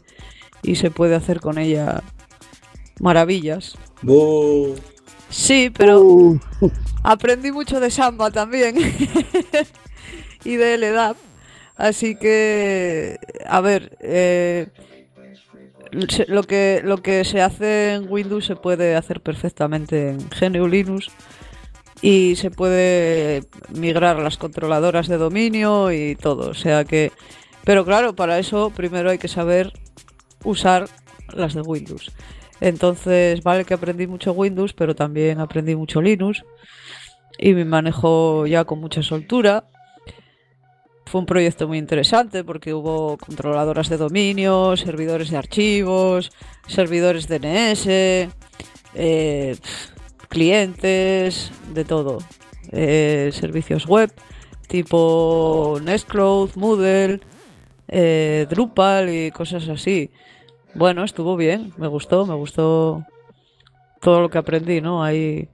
y se puede hacer con ella maravillas. Sí, pero aprendí mucho de Samba también *laughs* y de LDAP. Así que, a ver, eh, lo, que, lo que se hace en Windows se puede hacer perfectamente en GNU Linux y se puede migrar las controladoras de dominio y todo. O sea que, pero claro, para eso primero hay que saber usar las de Windows. Entonces, vale que aprendí mucho Windows, pero también aprendí mucho Linux y me manejo ya con mucha soltura. Fue un proyecto muy interesante porque hubo controladoras de dominio, servidores de archivos, servidores DNS, eh, clientes, de todo. Eh, servicios web tipo Nextcloud, Moodle, eh, Drupal y cosas así. Bueno, estuvo bien, me gustó, me gustó todo lo que aprendí, ¿no? Ahí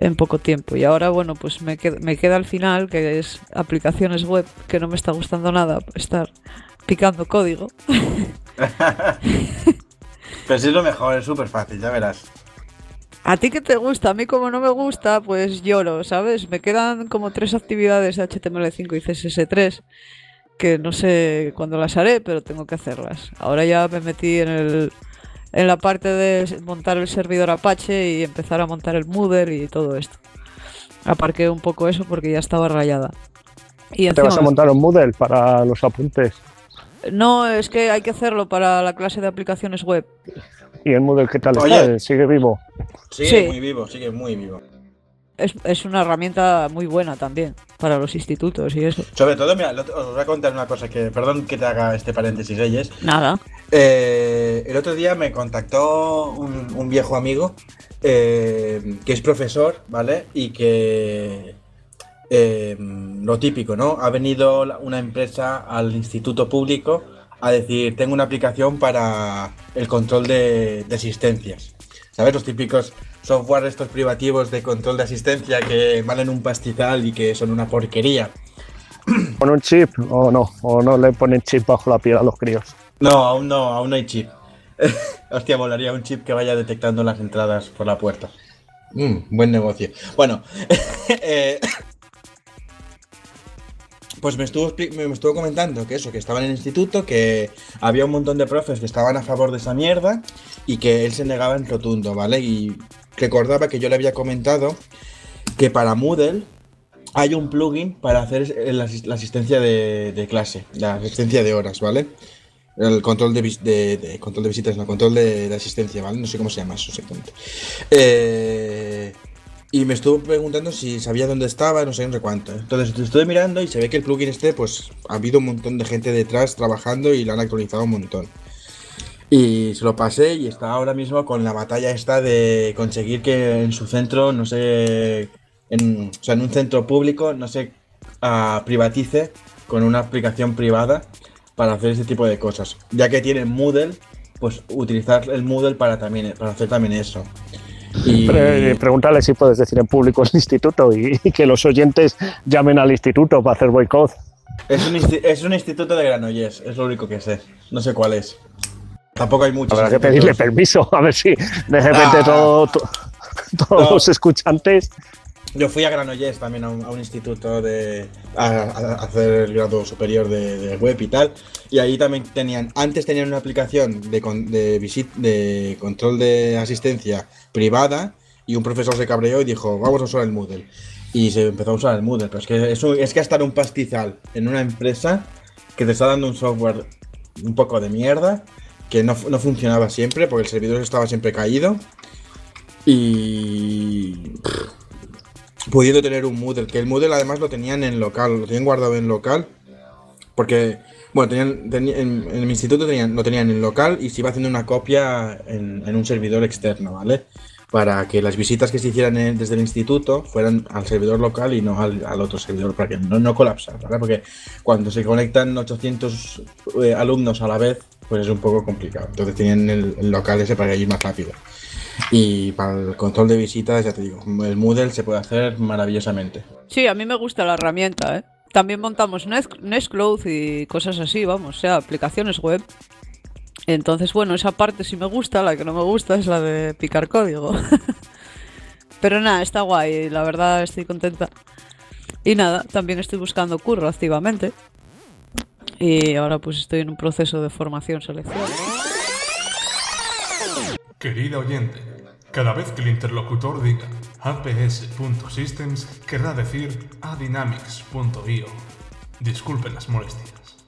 en poco tiempo. Y ahora, bueno, pues me queda, me queda al final, que es aplicaciones web, que no me está gustando nada estar picando código. *laughs* Pero sí es lo mejor, es súper fácil, ya verás. ¿A ti qué te gusta? A mí como no me gusta, pues lloro, ¿sabes? Me quedan como tres actividades de HTML5 y CSS3 que no sé cuándo las haré, pero tengo que hacerlas. Ahora ya me metí en el en la parte de montar el servidor Apache y empezar a montar el Moodle y todo esto. Aparqué un poco eso porque ya estaba rayada. Y te vas a montar un Moodle para los apuntes. No, es que hay que hacerlo para la clase de aplicaciones web. ¿Y el Moodle qué tal Oye. está? ¿Sigue vivo? Sigue Sí. muy vivo, sigue muy vivo. Es, es una herramienta muy buena también para los institutos y eso. Sobre todo, mira, os voy a contar una cosa que, perdón que te haga este paréntesis, Reyes. Nada. Eh, el otro día me contactó un, un viejo amigo eh, que es profesor, ¿vale? Y que eh, lo típico, ¿no? Ha venido una empresa al instituto público a decir, tengo una aplicación para el control de, de asistencias. ¿Sabes? Los típicos software estos privativos de control de asistencia que valen un pastizal y que son una porquería. *clears throat* ¿Con un chip o no? ¿O no le ponen chip bajo la piel a los críos? No, aún no, aún no hay chip. *laughs* Hostia, molaría un chip que vaya detectando las entradas por la puerta. Mm, buen negocio. Bueno, *laughs* eh, pues me estuvo, me estuvo comentando que eso, que estaba en el instituto, que había un montón de profes que estaban a favor de esa mierda y que él se negaba en rotundo, ¿vale? Y recordaba que yo le había comentado que para Moodle hay un plugin para hacer la asistencia de, clase, la asistencia de horas, ¿vale? El control de, control de visitas, no, control de, asistencia, ¿vale? No sé cómo se llama eso exactamente. Eh, y me estuvo preguntando si sabía dónde estaba, no sé, no sé cuánto. Entonces estuve mirando y se ve que el plugin este, pues ha habido un montón de gente detrás trabajando y lo han actualizado un montón. Y se lo pasé y está ahora mismo con la batalla esta de conseguir que en su centro, no sé, en, o sea, en un centro público, no se ah, privatice con una aplicación privada para hacer ese tipo de cosas. Ya que tienen Moodle, pues utilizar el Moodle para, también, para hacer también eso. Y... Pre- pregúntale si puedes decir en público el instituto y, *laughs* y que los oyentes llamen al instituto para hacer boicot. Es un, es un instituto de Granollers, es lo único que sé. No sé cuál es. Tampoco hay muchos. Habrá que pedirle permiso, a ver si de repente Ah. todo- to- todos No. los escuchantes. Yo fui a Granollers también a un, a un instituto de. A, a hacer el grado superior de, de web y tal. Y ahí también tenían. Antes tenían una aplicación de, con- de, visit, de control de asistencia privada. Y un profesor se cabreó y dijo: Vamos a usar el Moodle. Y se empezó a usar el Moodle. Pero es que es, un- es gastar un pastizal en una empresa que te está dando un software un poco de mierda. Que no, no funcionaba siempre porque el servidor estaba siempre caído. Y pudiendo tener un Moodle, que el Moodle además lo tenían en local, lo tenían guardado en local, porque, bueno, tenían, en, en mi instituto tenían, lo tenían en local y se iba haciendo una copia en, un servidor externo, ¿vale? Para que las visitas que se hicieran desde el instituto fueran al servidor local y no al, al otro servidor, para que no, no colapsara, ¿vale? Porque cuando se conectan 800 eh, alumnos a la vez, pues es un poco complicado. Entonces el, el local ese para ir más rápido. Y para el control de visitas, ya te digo, el Moodle se puede hacer maravillosamente. Sí, a mí me gusta la herramienta, ¿eh? También montamos Nest- Nextcloud y cosas así, vamos, o sea, aplicaciones web. Entonces, bueno, esa parte sí me gusta, la que no me gusta es la de picar código. *laughs* Pero nada, está guay, la verdad estoy contenta. Y nada, también estoy buscando curro activamente. Y ahora pues estoy en un proceso de formación-selección. Querida oyente, cada vez que el interlocutor diga aps.systems querrá decir adynamics.io. Disculpen las molestias.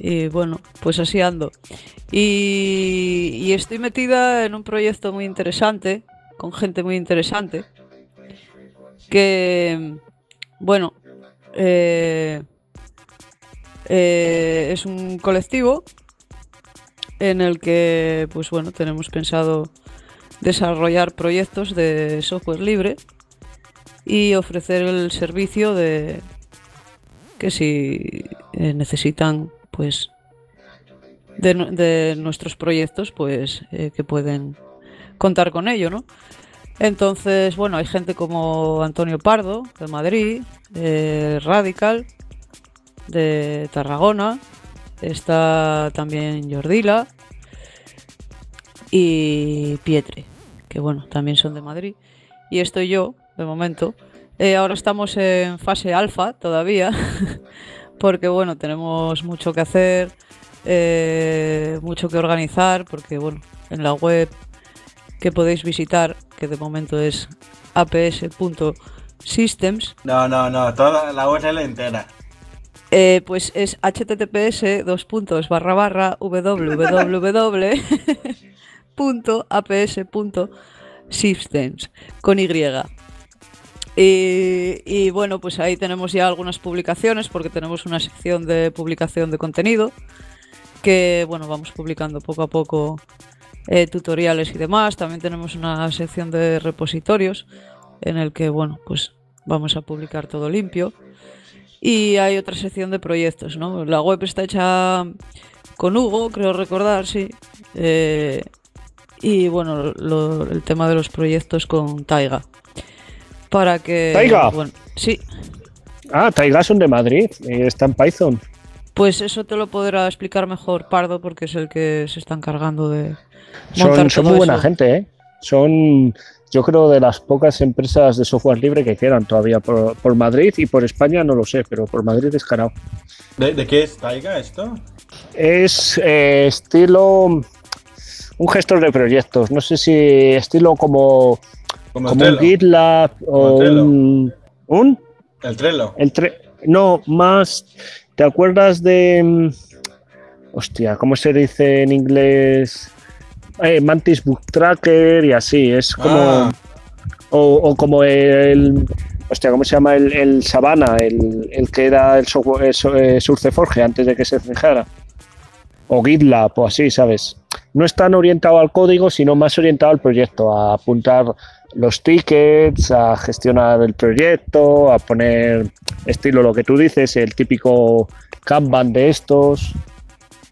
Y bueno, pues así ando. Y, y estoy metida en un proyecto muy interesante, con gente muy interesante, que, bueno, eh, eh, es un colectivo en el que, pues bueno, tenemos pensado desarrollar proyectos de software libre y ofrecer el servicio de que si eh, necesitan pues de, nu- de nuestros proyectos pues que pueden contar con ello no entonces bueno hay gente como Antonio Pardo de Madrid eh, Radical de Tarragona está también Jordila y Pietre que bueno también son de Madrid. Y estoy yo de momento. Eh, ahora estamos en fase alfa todavía *laughs* porque bueno, tenemos mucho que hacer, eh, mucho que organizar, porque bueno, en la web que podéis visitar, que de momento es aps.systems, No, no, no, toda la URL entera. eh, pues es https dos puntos barra barra www punto aps punto Systems, con Y. Y, y, bueno, pues ahí tenemos ya algunas publicaciones porque tenemos una sección de publicación de contenido que bueno, vamos publicando poco a poco eh, tutoriales y demás. También tenemos una sección de repositorios en el que bueno, pues vamos a publicar todo limpio. Y hay otra sección de proyectos, ¿no? La web está hecha con Hugo, creo recordar, sí. Eh, y bueno, lo, el tema de los proyectos con Taiga. Para que. ¿Taiga? Bueno, sí. Ah, Taiga son de Madrid está en Python. Pues eso te lo podrá explicar mejor Pardo, porque es el que se está encargando de. Son, muy buena eso. gente, ¿eh? Son, yo creo, de las pocas empresas de software libre que quedan todavía por, por Madrid y por España no lo sé, pero por Madrid es caro. ¿De, de qué es Taiga esto? Es eh, estilo un gestor de proyectos. No sé si estilo como, Como, como un. GitLab o un El Trello. el tre- no más. ¿Te acuerdas de mm, hostia, cómo se dice en inglés? Eh, Mantis Book Tracker y así. Es como Ah. o, o como el hostia, ¿cómo se llama el, el Sabana? El, el que era el software eh, so- eh, antes de que se fijara. O GitLab o así, ¿sabes? No es tan orientado al código, sino más orientado al proyecto, a apuntar los tickets, a gestionar el proyecto, a poner estilo lo que tú dices, el típico Kanban de estos.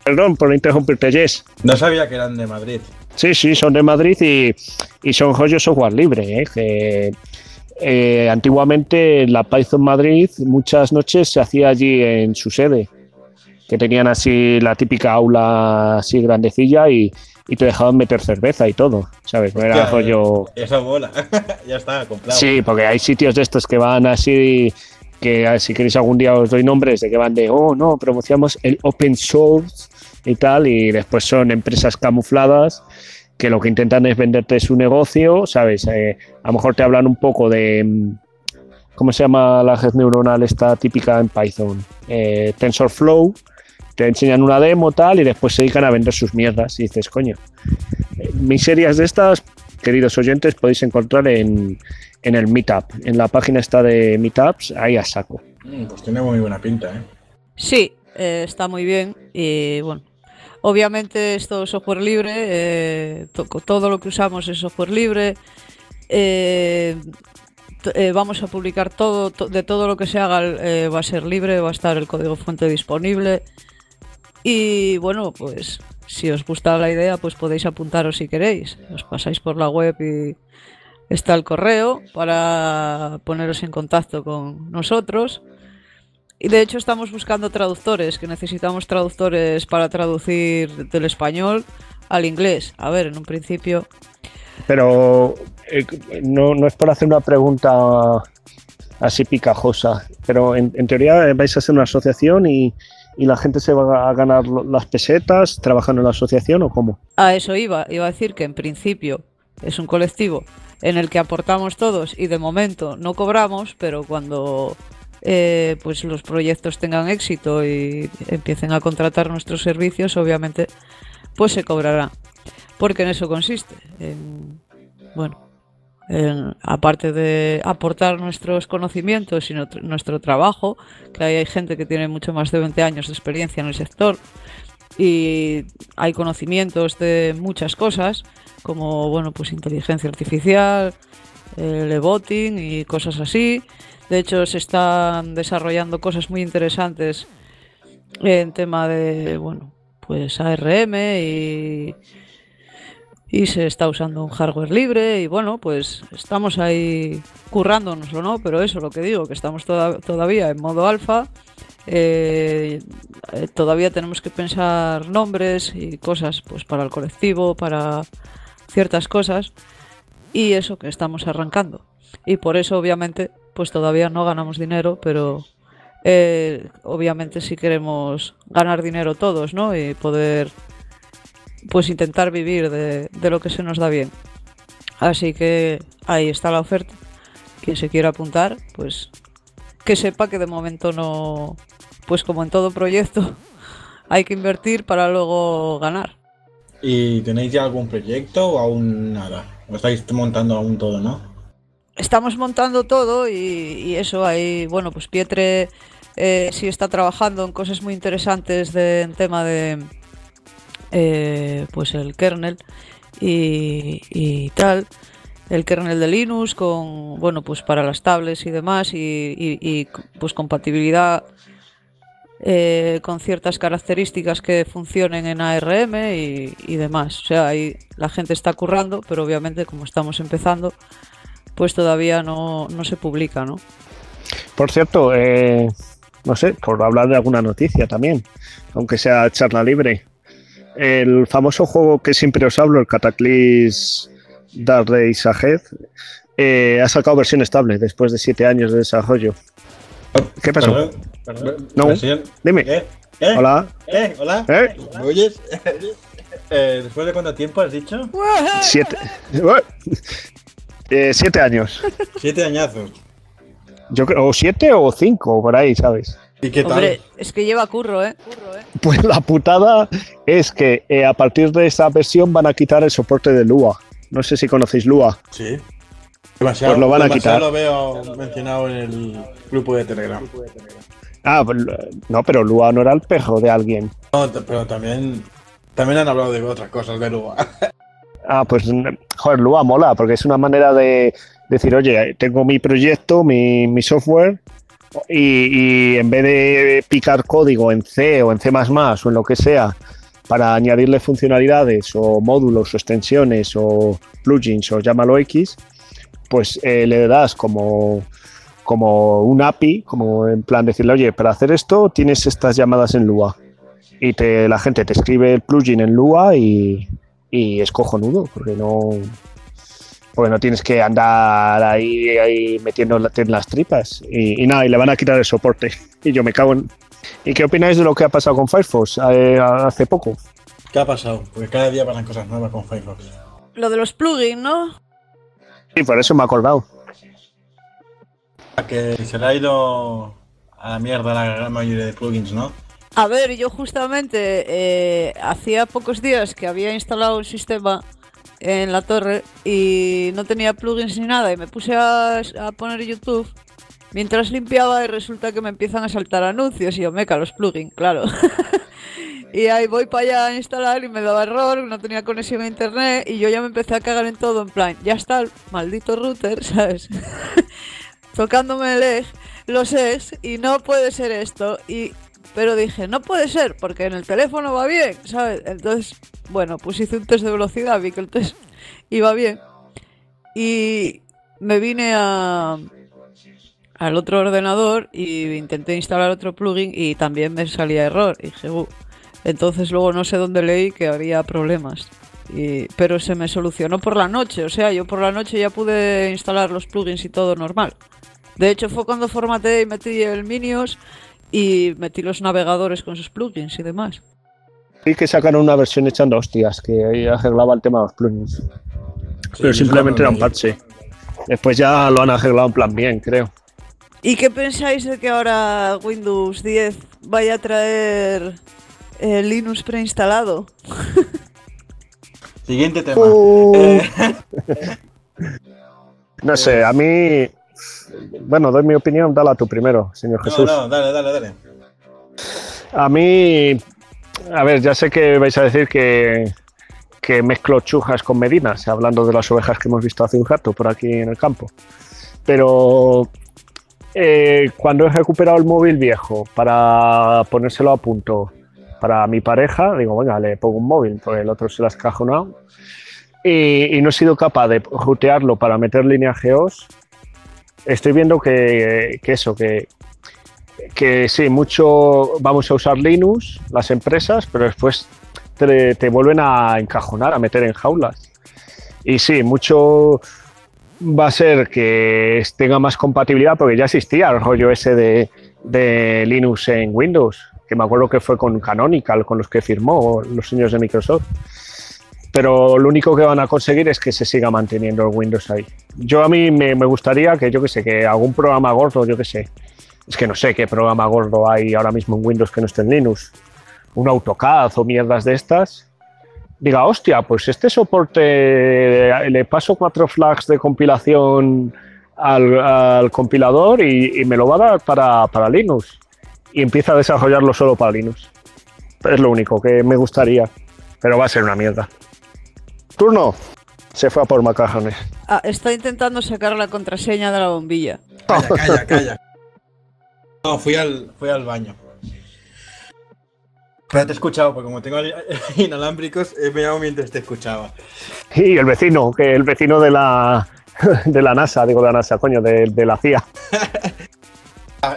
Perdón por interrumpirte, Jess. No sabía que eran de Madrid. Sí, sí, son de Madrid y, y son joyos software libre. ¿eh? Que, eh, antiguamente la Python Madrid muchas noches se hacía allí en su sede, que tenían así la típica aula así grandecilla y, y te dejaban meter cerveza y todo, ¿sabes? No era rollo... Eso mola. *laughs* ya está, comprado. Sí, porque hay sitios de estos que van así, que si queréis algún día os doy nombres, de que van de, oh, no, promocionamos el open source y tal, y después son empresas camufladas que lo que intentan es venderte su negocio, ¿sabes? Eh, a lo mejor te hablan un poco de, mm, ¿cómo se llama la red neuronal esta típica en Python? Eh, TensorFlow, te enseñan una demo tal y después se dedican a vender sus mierdas y dices, coño, eh, miserias de estas, queridos oyentes, podéis encontrar en, en el Meetup, en la página esta de Meetups, ahí a saco. Mm, pues tiene muy buena pinta, ¿eh? Sí, eh, está muy bien y bueno, obviamente es software libre, eh, to- todo lo que usamos es software libre. eh, eh, vamos a publicar todo, to- de todo lo que se haga eh, va a ser libre, va a estar el código fuente disponible. Y bueno, pues si os gusta la idea, pues podéis apuntaros si queréis. Os pasáis por la web y está el correo para poneros en contacto con nosotros. Y de hecho estamos buscando traductores, que necesitamos traductores para traducir del español al inglés. A ver, en un principio... Pero eh, no, no es por hacer una pregunta así picajosa, pero en, en teoría eh, vais a hacer una asociación y, y la gente se va a ganar las pesetas trabajando en la asociación o cómo. A eso iba, iba a decir que en principio es un colectivo en el que aportamos todos y de momento no cobramos, pero cuando eh, pues los proyectos tengan éxito y empiecen a contratar nuestros servicios, obviamente pues se cobrará. Porque en eso consiste. En, bueno, en- aparte de aportar nuestros conocimientos y nuestro, trabajo, que hay gente que tiene mucho más de 20 años de experiencia en el sector, y hay conocimientos de muchas cosas, como bueno, pues inteligencia artificial, el e-voting y cosas así. De hecho, se están desarrollando cosas muy interesantes en tema de, bueno, pues ARM y, y se está usando un hardware libre y bueno, pues estamos ahí currándonoslo, ¿no? Pero eso, lo que digo, que estamos toda- todavía en modo alfa. eh, eh, todavía tenemos que pensar nombres y cosas pues para el colectivo, para ciertas cosas y eso que estamos arrancando. Y por eso obviamente pues todavía no ganamos dinero, pero eh, obviamente si queremos ganar dinero todos, ¿no? Y poder pues intentar vivir de, de lo que se nos da bien. Así que ahí está la oferta. Quien se quiera apuntar, pues que sepa que de momento no, pues como en todo proyecto, *laughs* hay que invertir para luego ganar. ¿Y tenéis ya algún proyecto o aún nada? ¿O estáis montando aún todo, no? Estamos montando todo y, eso, ahí, bueno, pues Pietre eh, sí está trabajando en cosas muy interesantes en tema de, eh, pues el kernel y, y tal. El kernel de Linux con, bueno, pues para las tablets y demás y, y- y, pues compatibilidad eh, con ciertas características que funcionen en ARM y, y demás. O sea, ahí la gente está currando, pero obviamente como estamos empezando, pues todavía no, no se publica, ¿no? Por cierto, eh, no sé, por hablar de alguna noticia también, aunque sea charla libre. El famoso juego que siempre os hablo, el Cataclysm Dark Days Ahead, eh, ha sacado versión estable después de siete años de desarrollo. ¿Qué pasó? Perdón, perdón. No. Dime. ¿Eh? ¿Eh? Hola. ¿Eh? ¿Hola? ¿Eh? ¿Me oyes? *laughs* Eh, ¿Después de cuánto tiempo has dicho? Siete. *laughs* Eh, siete años. Siete añazos. Yo creo, o siete o cinco, por ahí, ¿sabes? ¿Y qué tal? Hombre, es que lleva curro, ¿eh? Pues la putada es que eh, a partir de esa versión van a quitar el soporte de Lua. No sé si conocéis Lua. Sí. Demasiado, Pues lo van a quitar. lo veo mencionado en el grupo de Telegram. Ah, pues, no, pero Lua no era el perro de alguien. No, pero también, también han hablado de otras cosas de Lua. *laughs* Ah, pues joder, Lua mola, porque es una manera de decir, oye, tengo mi proyecto, mi, software, y, y en vez de picar código en C o en C o en lo que sea, para añadirle funcionalidades o módulos o extensiones o plugins o llámalo X, pues eh, le das como, como un API, como en plan decirle, oye, para hacer esto tienes estas llamadas en Lua. Y te, la gente te escribe el plugin en Lua y, y es cojonudo, porque no, porque no tienes que andar ahí, ahí metiéndote en las tripas. Y, y nada, y le van a quitar el soporte. *laughs* Y yo me cago en... ¿Y qué opináis de lo que ha pasado con Firefox eh, hace poco? ¿Qué ha pasado? Porque cada día pasan cosas nuevas con Firefox. Lo de los plugins, ¿no? Sí, por eso me he acordado. A que se le ha ido a la mierda la gran mayoría de plugins, ¿no? A ver, yo justamente eh, hacía pocos días que había instalado un sistema en la torre y no tenía plugins ni nada y me puse a, a poner YouTube mientras limpiaba y resulta que me empiezan a saltar anuncios y yo meca los plugins, claro. *laughs* y ahí voy para allá a instalar y me daba error, no tenía conexión a internet y yo ya me empecé a cagar en todo en plan, ya está el maldito router, *laughs* ¿sabes? *laughs* Tocándome el eje, los es y no puede ser esto y pero dije, no puede ser, porque en el teléfono va bien, ¿sabes? Entonces, bueno, pues hice un test de velocidad, vi que el test iba bien. Y me vine a, al otro ordenador y intenté instalar otro plugin y también me salía error. Y dije, "Uh". entonces luego no sé dónde leí que habría problemas. Pero se me solucionó por la noche, o sea, yo por la noche ya pude instalar los plugins y todo normal. De hecho, fue cuando formateé y metí el Minios y metí los navegadores con sus plugins y demás. Y que sacaron una versión echando hostias, que ahí arreglaba el tema de los plugins. Pero Sí, simplemente era un parche. Después ya lo han arreglado en plan bien, creo. ¿Y qué pensáis de que ahora Windows 10 vaya a traer el Linux preinstalado? Siguiente tema. Uh. Eh, *laughs* No sé, a mí... Bueno, doy mi opinión, dala tú primero, señor no, Jesús. no, dale, dale, dale. A mí, a ver, ya sé que vais a decir que, que mezclo chujas con medinas, hablando de las ovejas que hemos visto hace un rato por aquí en el campo. Pero eh, cuando he recuperado el móvil viejo para ponérselo a punto para mi pareja, digo, venga, le pongo un móvil, porque el otro se lo ha escajonado. Y, y no he sido capaz de rutearlo para meter línea GEOS. Estoy viendo que, que eso, que, que sí, mucho vamos a usar Linux, las empresas, pero después te, te vuelven a encajonar, a meter en jaulas. Y sí, mucho va a ser que tenga más compatibilidad, porque ya existía el rollo ese de, de Linux en Windows, que me acuerdo que fue con Canonical, con los que firmó los señores de Microsoft. Pero lo único que van a conseguir es que se siga manteniendo el Windows ahí. Yo a mí me, gustaría que, yo que sé, que algún programa gordo, yo que sé, es que no sé qué programa gordo hay ahora mismo en Windows que no esté en Linux. Un AutoCAD o mierdas de estas. diga, hostia, pues este soporte le paso cuatro flags de compilación al, al compilador y, y me lo va a dar para, para Linux. Y empieza a desarrollarlo solo para Linux. Es lo único que me gustaría, pero va a ser una mierda. Turno. Se fue a por macarrones. Ah, está intentando sacar la contraseña de la bombilla. Calla, calla, calla. No, fui al, fui al baño. Pero te he escuchado, porque como tengo *laughs* inalámbricos, he mirado mientras te escuchaba. Y el vecino, que el vecino de la, *laughs* de la NASA, digo de la NASA, coño, de, de la CIA. *laughs*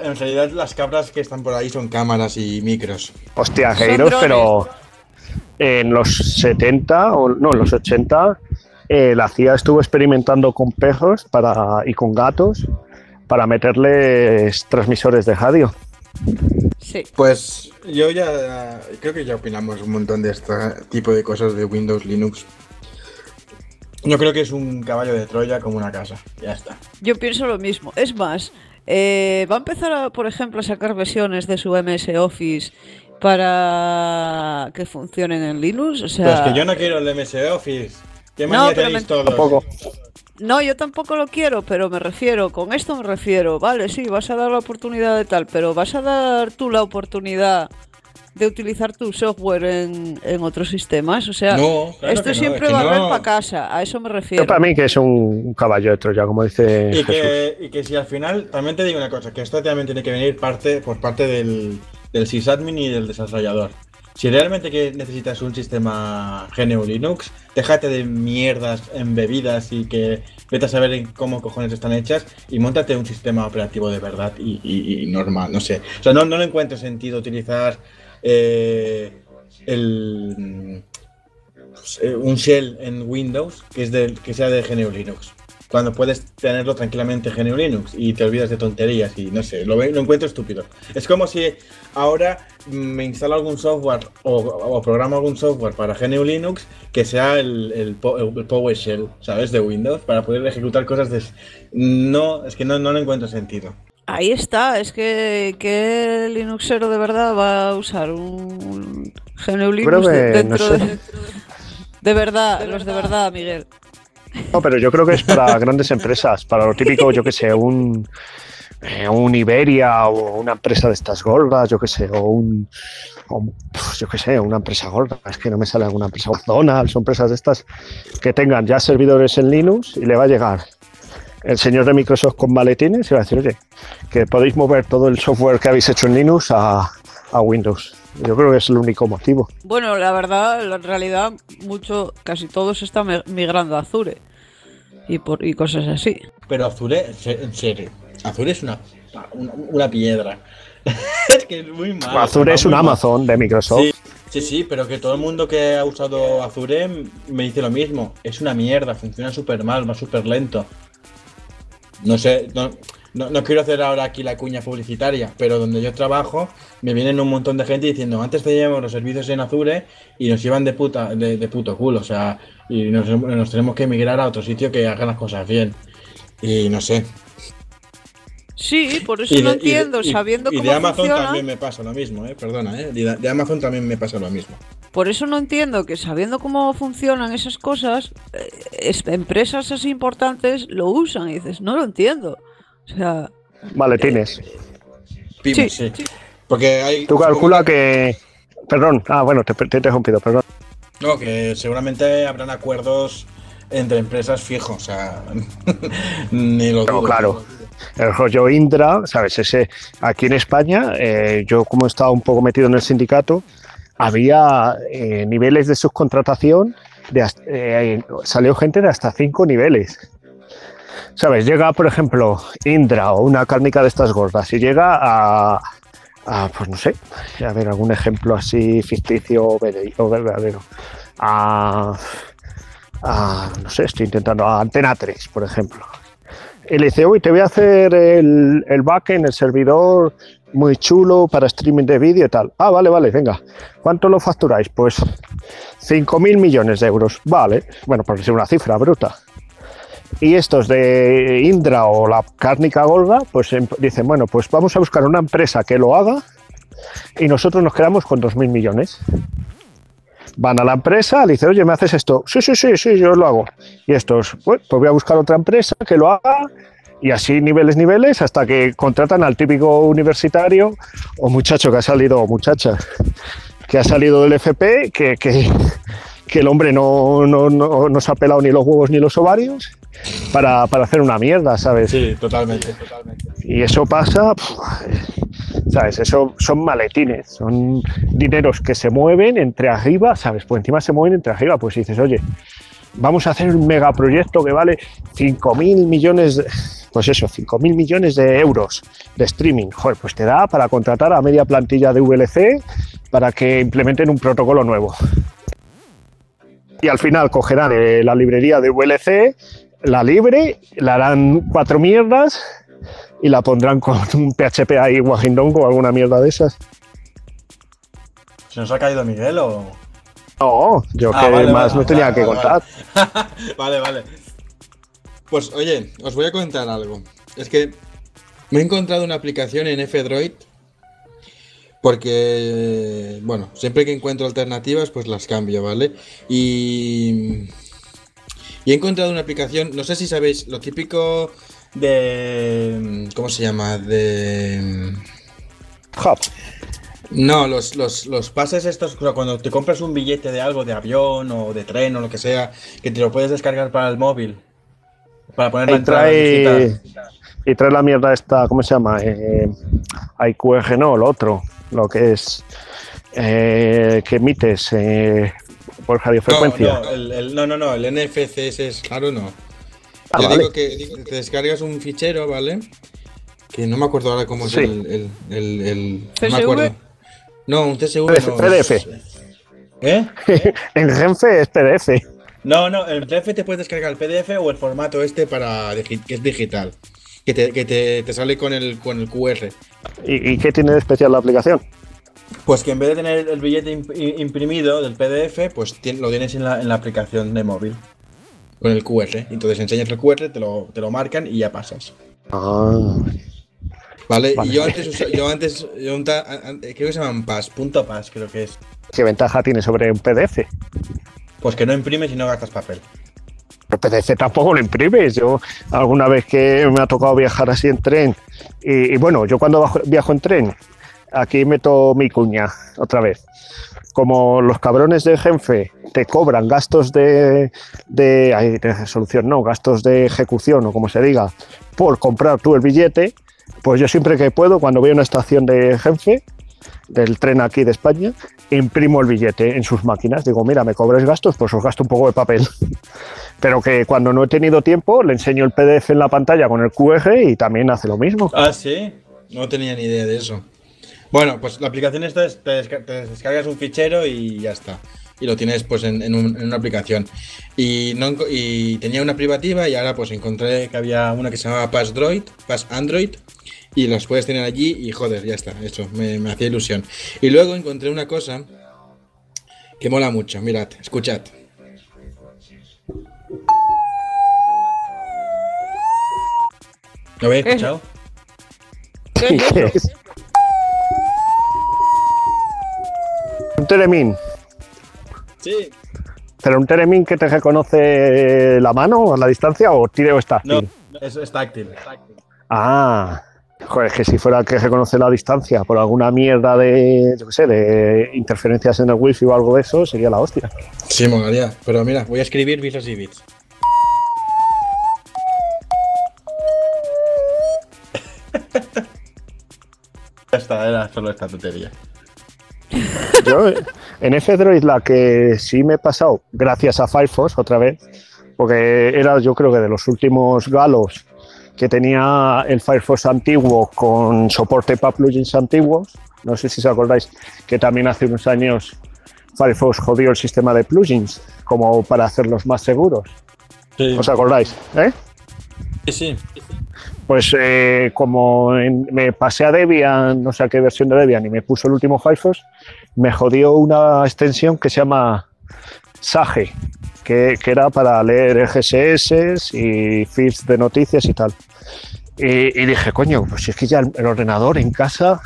En realidad, las cabras que están por ahí son cámaras y micros. Hostia, Heiros, drones. pero en los 70, o no, en los 80, eh, la CIA estuvo experimentando con perros para, y con gatos para meterles transmisores de radio. Sí. Pues yo ya creo que ya opinamos un montón de este tipo de cosas de Windows, Linux. Yo creo que es un caballo de Troya como una casa. Ya está. Yo pienso lo mismo. Es más, eh, va a empezar, a, por ejemplo, a sacar versiones de su MS Office para que funcionen en Linux. O sea, Pero es que yo no quiero el MS Office. ¿Qué No, pero me- todos? Tampoco. No, yo tampoco lo quiero, pero me refiero, con esto me refiero, vale, sí, vas a dar la oportunidad de tal, pero vas a dar tú la oportunidad de utilizar tu software en, en otros sistemas. O sea, No, claro esto no, siempre es que va a no. para casa, a eso me Yo refiero. para mí que es un caballo de Troya, como dice Y Jesús. que, y que si al final, también te digo una cosa, que esto también tiene que venir parte por parte del, del sysadmin y del desarrollador. Si realmente que necesitas un sistema GNU Linux, déjate de mierdas embebidas y que vete a saber en cómo cojones están hechas y montate un sistema operativo de verdad y, normal, no sé. O sea, no, no le encuentro sentido utilizar eh, el, pues, eh, un shell en Windows que, es del, que sea de GNU Linux. Cuando puedes tenerlo tranquilamente en GNU Linux y te olvidas de tonterías y no sé, lo, lo encuentro estúpido. Es como si ahora me instalo algún software o, o programo algún software para GNU Linux que sea el, el, po- el PowerShell, ¿sabes? De Windows para poder ejecutar cosas de... No, es que no, no le encuentro sentido. Ahí está, es que, que Linuxero de verdad va a usar un GNU Linux que, de- no dentro sé. de... *laughs* De verdad, los de verdad, Miguel. No, pero yo creo que es para *laughs* grandes empresas, para lo típico, yo que sé, un, eh, un Iberia o una empresa de estas gordas, yo que sé, o un, o yo que sé, una empresa gorda, es que no me sale alguna empresa, McDonald's o empresas de estas que tengan ya servidores en Linux y le va a llegar el señor de Microsoft con maletines y va a decir, oye, que podéis mover todo el software que habéis hecho en Linux a, a Windows. Yo creo que es el único motivo. Bueno, la verdad, en realidad, mucho, casi todos están mi- migrando a Azure y, por, y cosas así. Pero Azure, en se- en serio, Azure es una, una, una piedra. *laughs* es que es muy malo. Azure es un mal. Amazon de Microsoft. Sí, sí, sí, pero que todo el mundo que ha usado Azure me dice lo mismo. Es una mierda, funciona súper mal, va súper lento. No sé, no, no, no quiero hacer ahora aquí la cuña publicitaria, pero donde yo trabajo me vienen un montón de gente diciendo antes teníamos los servicios en Azure y nos llevan de puta, de, de puto culo, o sea, y nos, nos tenemos que emigrar a otro sitio que haga las cosas bien. Y no sé. Sí, por eso Y no de- entiendo, y- sabiendo y cómo de Amazon funciona. también me pasa lo mismo, eh, perdona, eh. De, de Amazon también me pasa lo mismo. Por eso no entiendo que sabiendo cómo funcionan esas cosas, eh, es- empresas así importantes lo usan y dices, no lo entiendo. O sea, Maletines. Pymes, Sí, sí. Porque hay. Tú calcula que. Perdón, ah, bueno, te, te he interrumpido, perdón. No, que seguramente habrán acuerdos entre empresas fijos, o sea. *laughs* ni lo dudo. claro. El rollo Indra, ¿sabes? Ese, aquí en España, eh, yo como he estado un poco metido en el sindicato, había eh, niveles de subcontratación, de eh, salió gente de hasta cinco niveles. ¿Sabes? Llega, por ejemplo, Indra o una cárnica de estas gordas y llega a, a, pues no sé, a ver, algún ejemplo así ficticio o verdadero. A, a, no sé, estoy intentando, a Antena 3, por ejemplo. Y le dice, uy, te voy a hacer el, el backend, el servidor muy chulo para streaming de vídeo y tal. Ah, vale, vale, venga. ¿Cuánto lo facturáis? Pues 5.000 millones de euros. Vale, bueno, por decir una cifra bruta. Y estos de Indra o la cárnica gorda, pues em- dicen, bueno, pues vamos a buscar una empresa que lo haga y nosotros nos quedamos con 2.000 millones. Van a la empresa, le dicen, oye, ¿me haces esto? Sí, sí, sí, sí, yo lo hago. Y estos, pues, pues voy a buscar otra empresa que lo haga y así niveles, niveles, hasta que contratan al típico universitario o muchacho que ha salido, o muchacha, que ha salido del FP, que, que, que el hombre no, no, no, no se ha pelado ni los huevos ni los ovarios para, para hacer una mierda, ¿sabes? Sí, totalmente, totalmente. Y eso pasa, ¿sabes? Eso son maletines, son dineros que se mueven entre arriba, ¿sabes? Pues encima se mueven entre arriba, pues dices, oye, vamos a hacer un megaproyecto que vale 5.000 millones, de- pues eso, 5.000 millones de euros de streaming. Joder, pues te da para contratar a media plantilla de VLC para que implementen un protocolo nuevo. Y al final cogerán eh, la librería de VLC, la libre, la harán cuatro mierdas y la pondrán con *laughs* un PHP ahí Wahindong o alguna mierda de esas. ¿Se nos ha caído Miguel o.? No, yo Ah, que vale, más vale, no tenía vale, que contar. *laughs* vale, vale. Pues oye, os voy a contar algo. Es que me he encontrado una aplicación en F-Droid porque, bueno, siempre que encuentro alternativas, pues las cambio, ¿vale? Y, y he encontrado una aplicación, no sé si sabéis, lo típico de... ¿Cómo se llama? De... Hub. No, los, los, los pases estos, o sea, cuando te compras un billete de algo, de avión o de tren o lo que sea, que te lo puedes descargar para el móvil. Para poner la Y entrada digital. y trae la mierda esta, ¿cómo se llama? Eh, IQG, no, lo otro, lo que es eh, que emites eh, por radiofrecuencia. no, el, el- no, no, no, el NFC ese es claro, no. Ah, Yo vale. digo que digo que te descargas un fichero, ¿vale? Que no me acuerdo ahora cómo es Sí. el, el, el, el- No me ¿CSV? acuerdo. No, un CSV PDF, no. PDF. ¿Eh? *laughs* en Renfe es PDF. No, no, el PDF te puedes descargar el PDF o el formato este para que es digital. Que te, que te, te sale con el, con el QR. ¿Y, y qué tiene de especial la aplicación? Pues que en vez de tener el billete imprimido del PDF, pues lo tienes en la, en la aplicación de móvil. Con el QR. Entonces enseñas el QR, te lo, te lo marcan y ya pasas. Ah, ¿Vale? Vale. Y yo antes, yo antes, yo un ta- creo que se llaman PAS, punto PAS, creo que es. ¿Qué ventaja tiene sobre un PDF? Pues que no imprimes y no gastas papel. El PDF tampoco lo imprimes. Yo alguna vez que me ha tocado viajar así en tren, y, y bueno, yo cuando bajo- viajo en tren, aquí meto mi cuña otra vez. Como los cabrones de Genfe te cobran gastos de, de, de no, gastos de ejecución o como se diga, por comprar tú el billete, pues yo siempre que puedo, cuando voy a una estación de Genfe, del tren aquí de España, imprimo el billete en sus máquinas. Digo, mira, me cobres gastos, pues os gasto un poco de papel. *laughs* Pero que cuando no he tenido tiempo, le enseño el PDF en la pantalla con el QR y también hace lo mismo. Ah, sí. No tenía ni idea de eso. Bueno, pues la aplicación esta es, te, desca- te descargas un fichero y ya está. Y lo tienes pues en, en un- en una aplicación. Y, no, y tenía una privativa y ahora pues encontré que había una que se llamaba Pass Droid, Pass Android. Y las puedes tener allí y joder, ya está, eso, me, me hacía ilusión. Y luego encontré una cosa que mola mucho, mirad, escuchad. ¿Lo habéis escuchado? ¿Qué es ¿Qué *laughs* eso? es? Un Teremin. Sí. ¿Pero un Teremin que te reconoce la mano a la distancia o tire o está? No, es, es táctil. es táctil. Ah, joder, que si fuera el que reconoce la distancia por alguna mierda de, yo qué sé, de interferencias en el wifi o algo de eso, sería la hostia. Sí, molaría. Pero mira, voy a escribir bits y bits. *laughs* ya está, era solo esta tontería. Yo, en F-Droid la que sí me he pasado, gracias a Firefox otra vez, porque era yo creo que de los últimos galos que tenía el Firefox antiguo con soporte para plugins antiguos, no sé si os acordáis, que también hace unos años Firefox jodió el sistema de plugins como para hacerlos más seguros. Sí, ¿Os acordáis? ¿Eh? sí. sí. Pues eh, como me pasé a Debian, no sé qué versión de Debian, y me puso el último Firefox, me jodió una extensión que se llama Sage, que, era para leer RSS y feeds de noticias y tal. Y, y dije, coño, pues es que ya el, el ordenador en casa,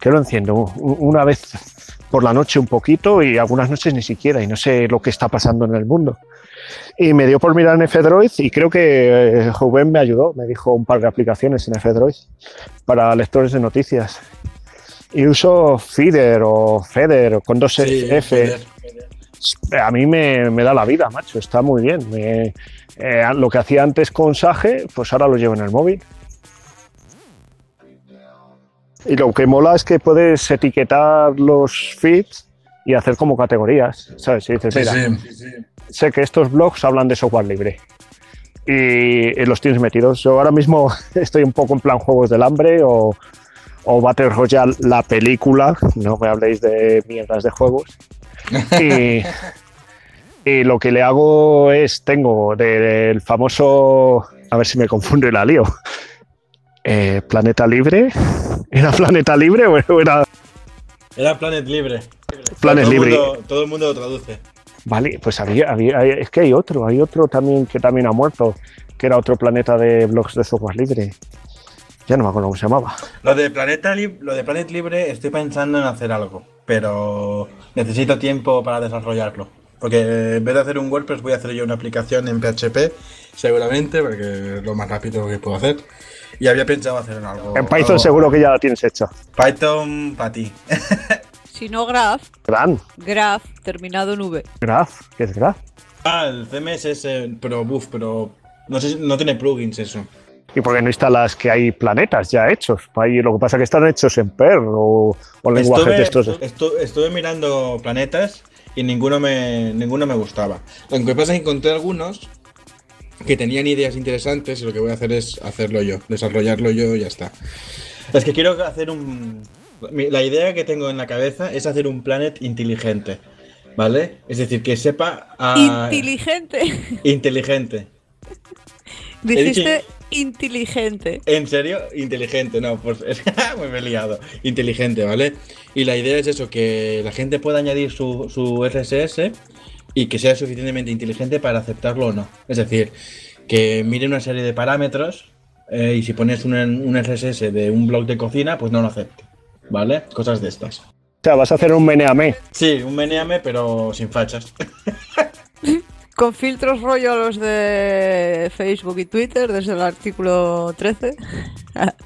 que lo enciendo una vez por la noche un poquito y algunas noches ni siquiera y no sé lo que está pasando en el mundo. Y me dio por mirar en F-Droid y creo que eh, Rubén me ayudó, me dijo un par de aplicaciones en F-Droid para lectores de noticias. Y uso Feeder o Feder con dos Sí, F. Feder. A mí me, me da la vida, macho, está muy bien. Me- eh, lo que hacía antes con Sage, pues ahora lo llevo en el móvil. Y lo que mola es que puedes etiquetar los feeds y hacer como categorías, ¿sabes? Y dices, Sí, mira, sí. sé que estos blogs hablan de software libre y, y los tienes metidos. Yo ahora mismo *laughs* estoy un poco en plan Juegos del Hambre o, o Battle Royale, la película, no me habléis de mierdas de juegos. Y, *laughs* y lo que le hago es, tengo del famoso, a ver si me confundo y la lío, eh, Planeta Libre. ¿Era Planeta Libre o era Era Planet Libre. Planet todo el Libre? mundo- todo el mundo lo traduce. Vale, pues había, había- es que hay otro, hay otro también que también ha muerto, que era otro planeta de blogs de software libre. Ya no me acuerdo cómo se llamaba. Lo de, Planeta lo de Planet Libre estoy pensando en hacer algo, pero necesito tiempo para desarrollarlo. Porque en vez de hacer un WordPress voy a hacer yo una aplicación en PHP, seguramente, porque es lo más rápido que puedo hacer. Y había pensado hacer algo. En Python algo- seguro que ya la tienes hecha. Python para ti. *laughs* Si no Graph, Gran, Graph terminado en V. Graph, ¿qué es Graph? ah, el CMS, pero buf, pero no sé si no tiene plugins eso. ¿Y por qué no instalas que hay planetas ya hechos? Ahí lo que pasa es que están hechos en Perl o, o lenguajes de estos. estu- estu- estuve mirando planetas y ninguno me, ninguno me gustaba. Lo que pasa es que encontré algunos que tenían ideas interesantes y lo que voy a hacer es hacerlo yo, desarrollarlo yo y ya está. Es que quiero hacer un... La idea que tengo en la cabeza es hacer un planet inteligente, ¿vale? Es decir, que sepa... a- Inteligente. inteligente. *laughs* Dijiste inteligente. ¿En serio? Inteligente, no, pues *laughs* me he liado. Inteligente, ¿vale? Y la idea es eso, que la gente pueda añadir su, su RSS y que sea suficientemente inteligente para aceptarlo o no. Es decir, que mire una serie de parámetros eh, y si pones un, un RSS de un blog de cocina, pues no lo acepte. ¿Vale? Cosas de estas. O sea, vas a hacer un meneame. Sí, un meneame, pero sin fachas. *laughs* Con filtros rollo a los de Facebook y Twitter desde el artículo 13. *laughs*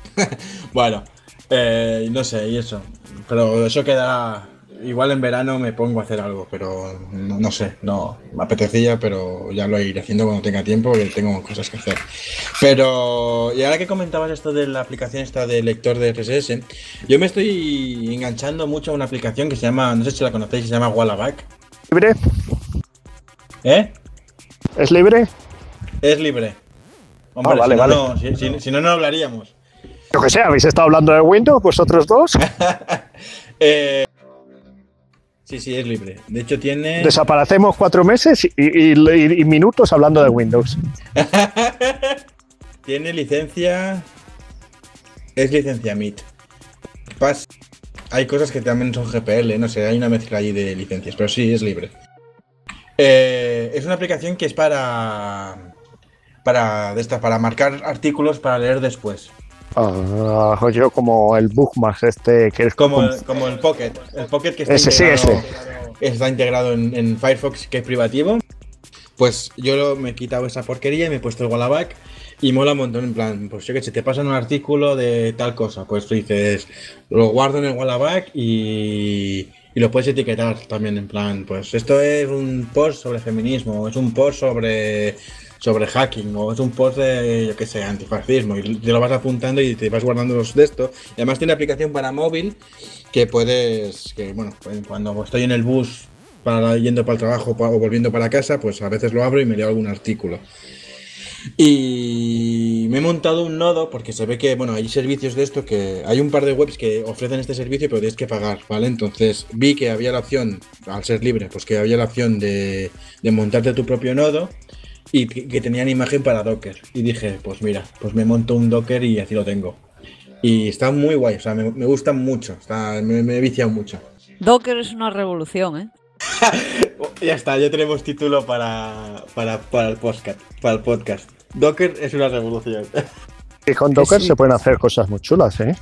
Bueno, eh, no sé, y eso. Pero eso queda. Igual en verano me pongo a hacer algo, pero no, no sé, no. Me apetecía, pero ya lo iré haciendo cuando tenga tiempo, porque tengo cosas que hacer. Pero, y ahora que comentabas esto de la aplicación esta de lector de RSS, yo me estoy enganchando mucho a una aplicación que se llama, no sé si la conocéis, se llama Wallaback. ¿Libre? ¿Eh? ¿Es libre? Es libre. Hombre, Ah, vale, si, no, vale. no, si- si- si no, no hablaríamos. Yo que sé, ¿habéis estado hablando de Windows vosotros dos? *laughs* Eh, sí, sí, es libre. De hecho, tiene. Desaparecemos cuatro meses y, y- y- y minutos hablando de Windows. *laughs* Tiene licencia. Es licencia MIT. Pas- Hay cosas que también son GPL, no sé, hay una mezcla allí de licencias, pero sí, es libre. Eh, es una aplicación que es para. Para, de estas, para marcar artículos para leer después. Ah, yo como el Bookmark este que es Como, el- como el Pocket. El Pocket que está Ese, sí, integrado, está integrado en, en Firefox, que es privativo. Pues yo me he quitado esa porquería y me he puesto el Wallaback. Y mola un montón, en plan, pues yo que sé, te pasan un artículo de tal cosa, pues tú dices, lo guardo en el Wallaback y, y lo puedes etiquetar también, en plan, pues esto es un post sobre feminismo, es un post sobre, sobre hacking, o es un post de, yo qué sé, antifascismo, y te lo vas apuntando y te vas guardando los de esto. Y además tiene aplicación para móvil que puedes, que bueno, cuando estoy en el bus para yendo para el trabajo o volviendo para casa, pues a veces lo abro y me leo algún artículo. Y me he montado un nodo porque se ve que, bueno, hay servicios de esto que hay un par de webs que ofrecen este servicio, pero tienes que pagar, ¿vale? Entonces vi que había la opción, al ser libre, pues que había la opción de montarte tu propio nodo y que, que tenían imagen para Docker. Y dije, pues mira, pues me monto un Docker y así lo tengo. Y está muy guay, o sea, me, me gusta mucho, está, me, me he viciado mucho. Docker es una revolución, ¿eh? *laughs* Ya está, ya tenemos título para, para, para el podcast. Para el podcast. Docker es una revolución. Y con Docker sí. se pueden hacer cosas muy chulas, ¿eh?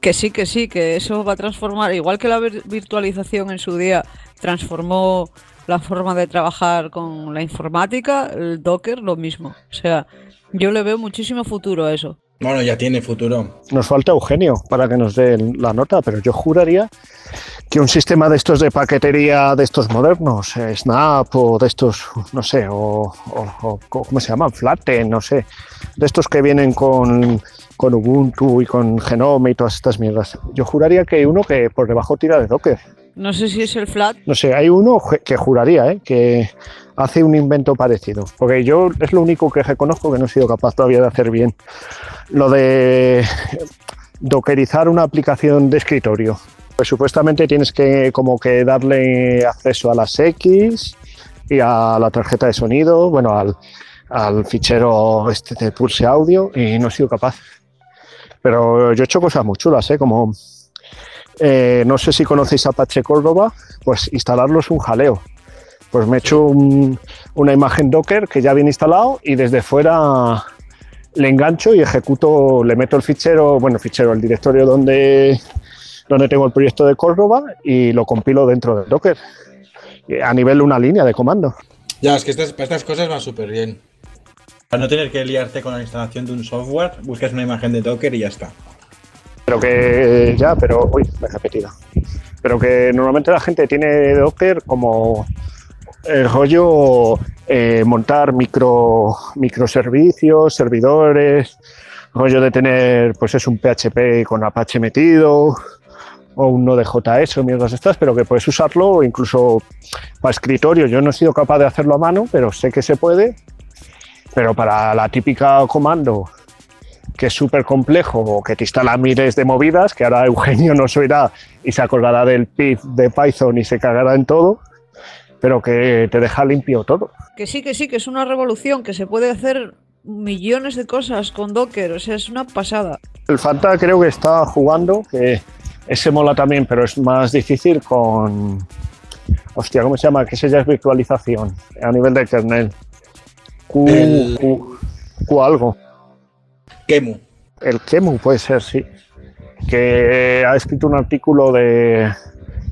Que sí, que sí, que eso va a transformar, igual que la vir- virtualización en su día transformó la forma de trabajar con la informática, el Docker lo mismo. O sea, yo le veo muchísimo futuro a eso. Bueno, ya tiene futuro. Nos falta Eugenio para que nos dé la nota, pero yo juraría que un sistema de estos de paquetería, de estos modernos, eh, Snap o de estos, no sé, o, o- o- ¿cómo se llaman? Flatten, no sé, de estos que vienen con, con Ubuntu y con Genome y todas estas mierdas. Yo juraría que hay uno que por debajo tira de Docker. No sé si es el flat. No sé, hay uno que juraría ¿eh? que hace un invento parecido. Porque yo es lo único que reconozco que no he sido capaz todavía de hacer bien. Lo de dockerizar una aplicación de escritorio. Pues supuestamente tienes que como que darle acceso a las X y a la tarjeta de sonido, bueno, al, al fichero este de pulse audio y no he sido capaz. Pero yo he hecho cosas muy chulas, ¿eh? Como eh, no sé si conocéis Apache Córdoba, pues instalarlo es un jaleo. Pues me he hecho un- una imagen Docker que ya viene instalado y desde fuera le engancho y ejecuto, le meto el fichero, bueno, fichero, el directorio donde, donde tengo el proyecto de Córdoba y lo compilo dentro del Docker. eh, A nivel de una línea de comando. Ya, es que estas, para estas cosas va súper bien. Para no tener que liarte con la instalación de un software, buscas una imagen de Docker y ya está. Pero que ya, pero uy, me he repetido. Pero que normalmente la gente tiene Docker como el rollo eh, montar micro microservicios, servidores, rollo de tener pues es un PHP con Apache metido o un Node.js o mierdas estas, pero que puedes usarlo incluso para escritorio. Yo no he sido capaz de hacerlo a mano, pero sé que se puede. Pero para la típica comando que es súper complejo o que te instala miles de movidas, que ahora *laughs* Eugenio nos oirá y se acordará del pip de Python y se cagará en todo, pero que te deja limpio todo. Que sí, que sí, que es una revolución, que se puede hacer millones de cosas con Docker. O sea, es una pasada. El Fanta creo que está jugando, que ese mola también, pero es más difícil con... Hostia, ¿cómo se llama? Que ese ya es virtualización a nivel de kernel. Q, El- Q- Q algo. Kemu. El Kemu puede ser, sí. Que ha escrito un artículo de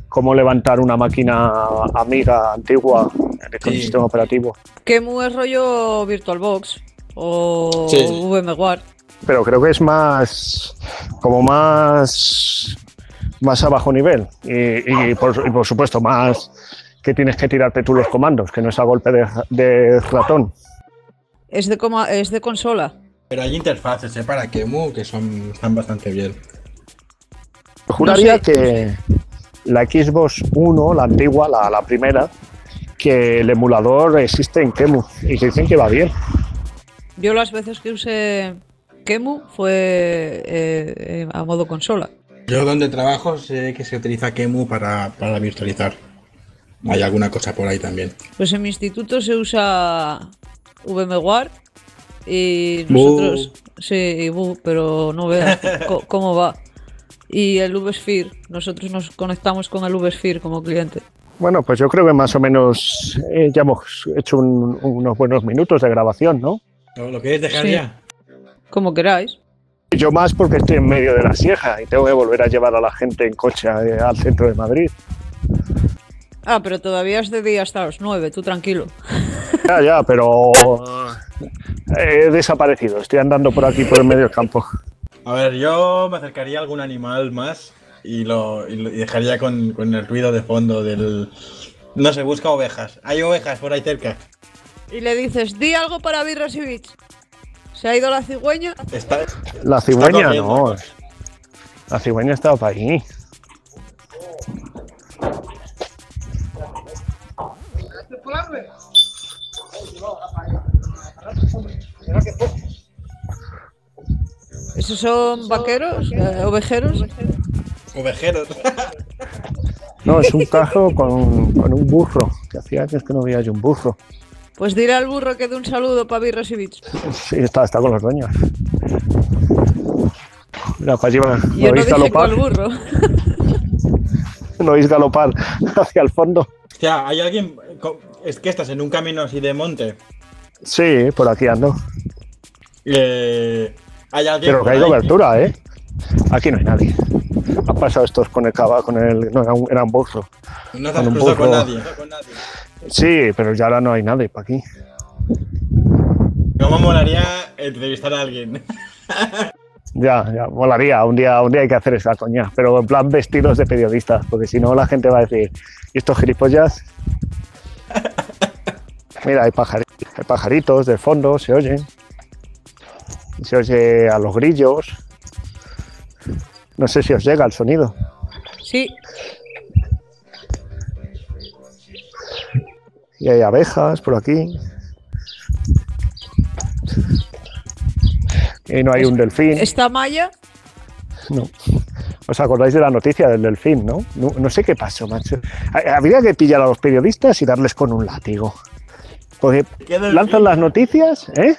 cómo levantar una máquina amiga antigua con Sí. sistema operativo. Kemu es rollo VirtualBox o Sí. VMware. Pero creo que es más, como más, más a bajo nivel. Y, y por, y por supuesto, más que tienes que tirarte tú los comandos, que no es a golpe de, de ratón. Es de, coma, es de consola. Pero hay interfaces ¿eh? para Kemu que son, están bastante bien. Juraría sé. que la Xbox 1, la antigua, la, la primera, que el emulador existe en Kemu y que dicen que va bien. Yo las veces que usé Kemu fue eh, eh, a modo consola. Yo donde trabajo sé que se utiliza Kemu para, para virtualizar. Hay alguna cosa por ahí también. Pues en mi instituto se usa VMware y nosotros... Sí, pero no veas *laughs* cómo va. Y el VSphere, nosotros nos conectamos con el VSphere como cliente. Bueno, pues yo creo que más o menos eh, ya hemos hecho un- unos buenos minutos de grabación, ¿no? ¿Lo, quieres dejar Sí. ya? Como queráis. Yo más porque estoy en medio de la sieja y tengo que volver a llevar a la gente en coche eh, al centro de Madrid. Ah, pero todavía es de día hasta las 9, tú tranquilo. Ya, ya, pero *laughs* he desaparecido. Estoy andando por aquí, por el medio del campo. A ver, yo me acercaría a algún animal más y lo, y lo- y dejaría con, con el ruido de fondo del... No sé, busca ovejas. Hay ovejas por ahí cerca. Y le dices, di algo para Bits. Se ha ido la cigüeña. Está... La cigüeña no. La cigüeña estaba para ¿Esos son vaqueros? eh, ¿Ovejeros? Ovejeros. *laughs* No, es un carro con, con un burro. Que hacía años que no veía yo un burro. Pues dile al burro que dé un saludo para Bits. Sí, está, está con los dueños. Mira, para allí va. Yo ¿Lo no oís dije cuál burro. *laughs* ¿Lo oís galopar *laughs* hacia el fondo? O sea, hay alguien... Es que estás en un camino así de monte. Sí, por aquí ando. Eh, hay alguien Pero que hay cobertura, ¿eh? Aquí no hay nadie. Han pasado estos con el cava, con el. No, era un, era un. No te has cruzado con nadie. Sí, pero ya ahora no hay nadie para aquí. ¿Cómo molaría entrevistar a alguien? *laughs* Ya, ya, molaría. Un día, un día hay que hacer esa coña, pero en plan vestidos de periodistas, porque si no la gente va a decir, ¿y estos gilipollas? Mira, hay, pajari- hay pajaritos de fondo, se oyen. Se oye a los grillos. No sé si os llega el sonido. Sí, Y hay abejas por aquí. Y no hay un delfín. esta malla, No. ¿Os acordáis de la noticia del delfín, no? No, no sé qué pasó, macho. Ha- Habría que pillar a los periodistas y darles con un látigo. Porque ¿Qué delfín? lanzan las noticias, ¿eh?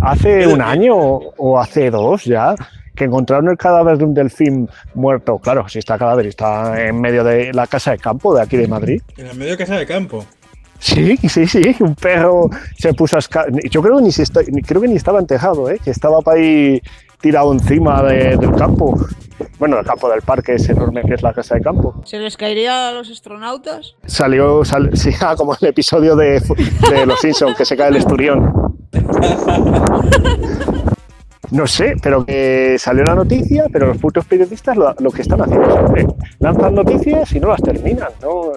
Hace ¿Qué un año o o hace dos ya, que encontraron el cadáver de un delfín muerto. Claro, si está cadáver, está en medio de la casa de campo de aquí de Madrid. En el medio casa de campo. Sí, sí, sí, un perro se puso a esca- Yo creo que ni, se está- ni- creo que ni estaba en tejado, ¿eh? que estaba para ahí tirado encima de- del campo. Bueno, el campo del parque es enorme que es la casa de campo. ¿se les caería a los astronautas? Salió, sal- *laughs* sí, ah, como el episodio de, de Los Simpsons, que se cae el esturión. No sé, pero que salió la noticia, pero los putos periodistas lo, lo que están haciendo es lanzan noticias y no las terminan, ¿no?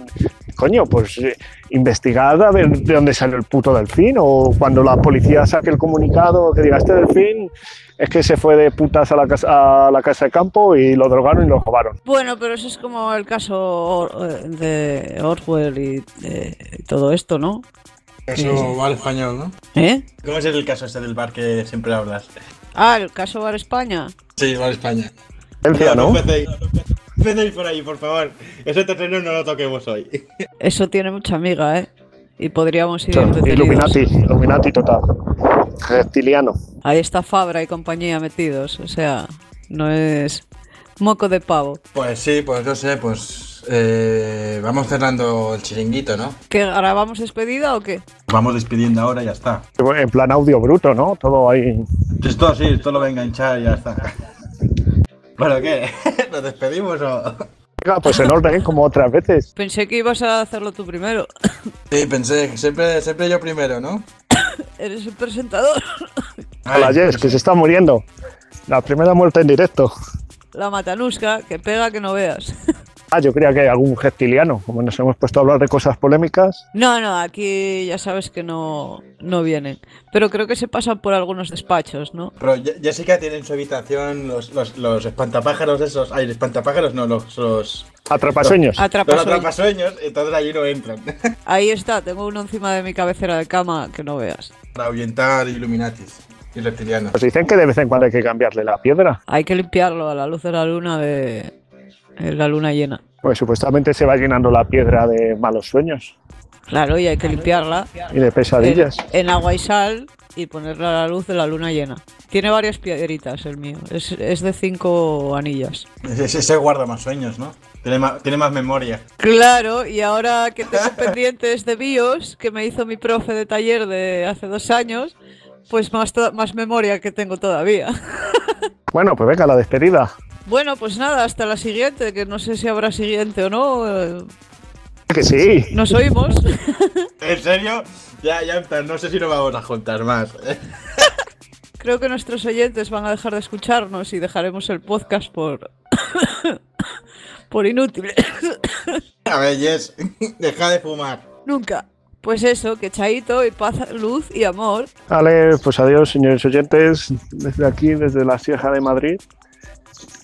Coño, pues eh, investigad a ver de dónde salió el puto delfín o cuando la policía saque el comunicado que diga este delfín es que se fue de putas a la casa, a la casa de campo y lo drogaron y lo robaron. Bueno, pero eso es como el caso eh, de Orwell y, eh, y todo esto, ¿no? Eso va al español, ¿no? ¿Eh? ¿Cómo es el caso este del bar que siempre hablas? Ah, el caso Bar España. Sí, va a España. Valencia, ¿no? empecéis. Empecéis por ahí, por favor. Ese terreno no lo toquemos hoy. Eso tiene mucha amiga, ¿eh? Y podríamos ir Illuminati. Illuminati total. Reptiliano. Ahí está Fabra y compañía metidos. O sea, no es moco de pavo. Pues sí, pues no sé, pues eh, vamos cerrando el chiringuito, ¿no? ¿Que grabamos despedida o qué? Vamos despidiendo ahora y ya está. En plan audio bruto, ¿no? Todo ahí. Esto sí, esto lo voy a enganchar y ya está. Bueno, ¿qué? *laughs* ¿Nos despedimos o...? Venga, pues en orden, como otras veces. Pensé que ibas a hacerlo tú primero. *laughs* Sí, pensé, siempre, siempre yo primero, ¿no? *coughs* Eres el presentador. *coughs* Hola, Jess, que se está muriendo. La primera muerte en directo. La matanusca, que pega que no veas. *laughs* Ah, yo creía que hay algún reptiliano. Como nos hemos puesto a hablar de cosas polémicas. No, no, aquí ya sabes que no, no vienen. Pero creo que se pasan por algunos despachos, ¿no? Pero Jessica tiene en su habitación los, los, los espantapájaros esos. Ay, espantapájaros no, los, los, Atrapasueños. los Atrapas. atrapasueños, entonces allí no entran. *laughs* Ahí está, tengo uno encima de mi cabecera de cama que no veas. Para ahuyentar Illuminatis y reptilianos. Pues dicen que de vez en cuando hay que cambiarle la piedra. Hay que limpiarlo a la luz de la luna de en la luna llena. Pues supuestamente se va llenando la piedra de malos sueños Claro, y hay que limpiarla y de pesadillas. en agua y sal y ponerla a la luz de la luna llena. Tiene varias piedritas el mío. Es, es de cinco anillas. Ese, ese guarda más sueños, ¿no? Tiene más, tiene más memoria. Claro, y ahora que *laughs* tengo pendientes de BIOS, que me hizo mi profe de taller de hace dos años, pues más, más memoria que tengo todavía. *laughs* Bueno, pues venga, la despedida. Bueno, pues nada, hasta la siguiente, que no sé si habrá siguiente o no. Que sí. Nos oímos. *laughs* ¿En serio? Ya, ya, está, no sé si nos vamos a juntar más. *laughs* Creo que nuestros oyentes van a dejar de escucharnos y dejaremos el podcast por. *coughs* por inútil. *coughs* A ver, Jess, *coughs* deja de fumar. Nunca. Pues eso, que chaito y paz, luz y amor. Vale, pues adiós, señores oyentes, desde aquí, desde la Sierra de Madrid.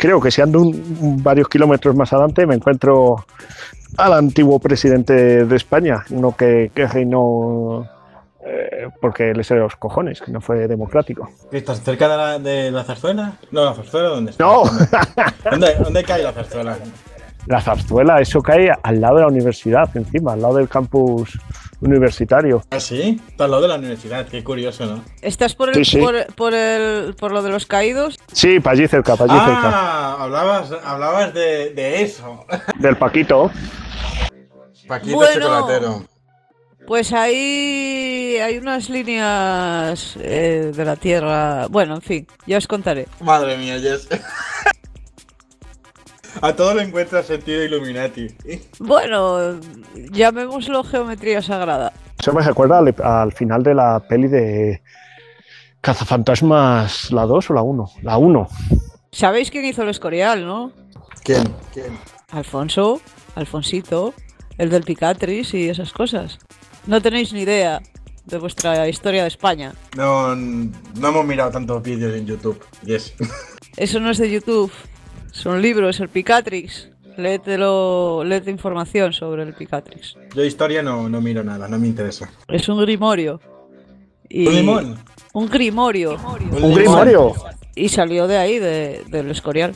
Creo que si ando un- varios kilómetros más adelante me encuentro al antiguo presidente de España, uno que, que reinó eh, porque le salió los cojones, que no fue democrático. ¿Qué, ¿Estás cerca de la, de la zarzuela? No, la zarzuela, ¿dónde está? ¡No! *laughs* ¿Dónde, dónde cae la zarzuela? La zarzuela, eso cae al lado de la universidad, encima, al lado del campus universitario. ¿Ah, sí? Está al lado de la universidad, qué curioso, ¿no? ¿Estás por, el, Sí, sí. Por, por el, por lo de los caídos? Sí, para allí cerca, para allí cerca. Ah, hablabas, hablabas de, de eso. *laughs* Del Paquito. Paquito Bueno. chocolatero. Pues ahí hay unas líneas eh, de la Tierra. Bueno, en fin, ya os contaré. Madre mía, Jess. *laughs* A todo le encuentra sentido Illuminati. Bueno, llamémoslo geometría sagrada. Eso me recuerda al, al final de la peli de Cazafantasmas, la 2 o la 1. La 1. ¿Sabéis quién hizo el Escorial, no? ¿Quién? ¿Quién? Alfonso, Alfonsito, el del Picatris y esas cosas. No tenéis ni idea de vuestra historia de España. No, no hemos mirado tantos vídeos en YouTube. Yes. Eso no es de YouTube, son libros, el Picatrix. Léetelo, léete información sobre el Picatrix. Yo historia no, no miro nada, no me interesa. Es un grimorio. Y ¿Un limón? Un grimorio. Un grimorio. Y salió de ahí, de- del Escorial.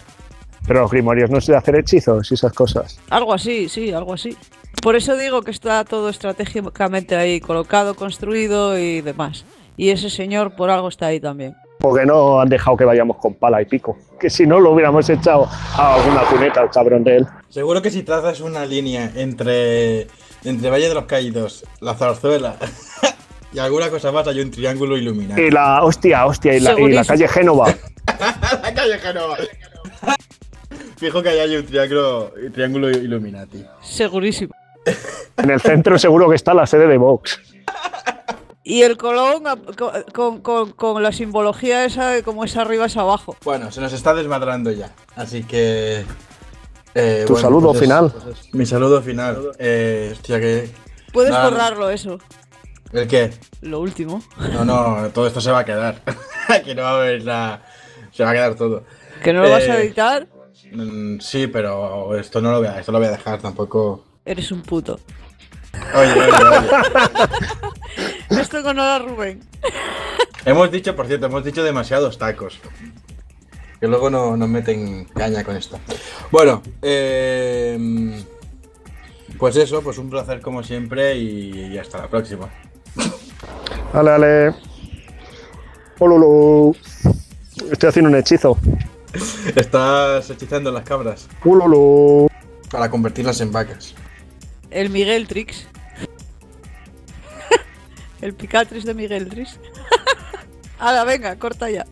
Pero los grimorios no se de hacer hechizos y esas cosas. Algo así, sí, algo así. Por eso digo que está todo estratégicamente ahí colocado, construido y demás. Y ese señor por algo está ahí también. Porque no han dejado que vayamos con pala y pico. Que si no lo hubiéramos echado a alguna cuneta al cabrón de él. Seguro que si trazas una línea entre, entre Valle de los Caídos, la Zarzuela *laughs* y alguna cosa más, hay un triángulo iluminado. Y la hostia, hostia, y la, y la Segurísimo. calle Génova. *laughs* la calle Genova. Fijo que ahí hay un triángulo, triángulo Illuminati. Segurísimo. En el centro seguro que está la sede de Vox. *laughs* Y el Colón con, con- con la simbología esa de cómo es arriba es abajo. Bueno, se nos está desmadrando ya, así que... eh, Tu saludo es- final. pues es- mi saludo final. Eh, hostia, que... Puedes Nada. borrarlo eso, ¿El qué? lo último. No, no, todo esto se va a quedar. *laughs* que no va a haber la... Se va a quedar todo. Que no lo vas a Eh, editar, Mm, sí, pero esto no lo voy a, esto lo voy a dejar tampoco. eres un puto. Oye, oye, oye. *laughs* Esto con hola Rubén. hemos dicho, por cierto, hemos dicho demasiados tacos. Que luego no, nos meten caña con esto. Bueno, eh, pues eso, pues un placer como siempre y hasta la próxima. Dale, dale. Ululu. Estoy haciendo un hechizo. *laughs* Estás hechizando las cabras Ululu. para convertirlas en vacas. El Miguel Trix. *laughs* el Picatrix de Miguel Trix. *laughs* Hala, venga, corta ya.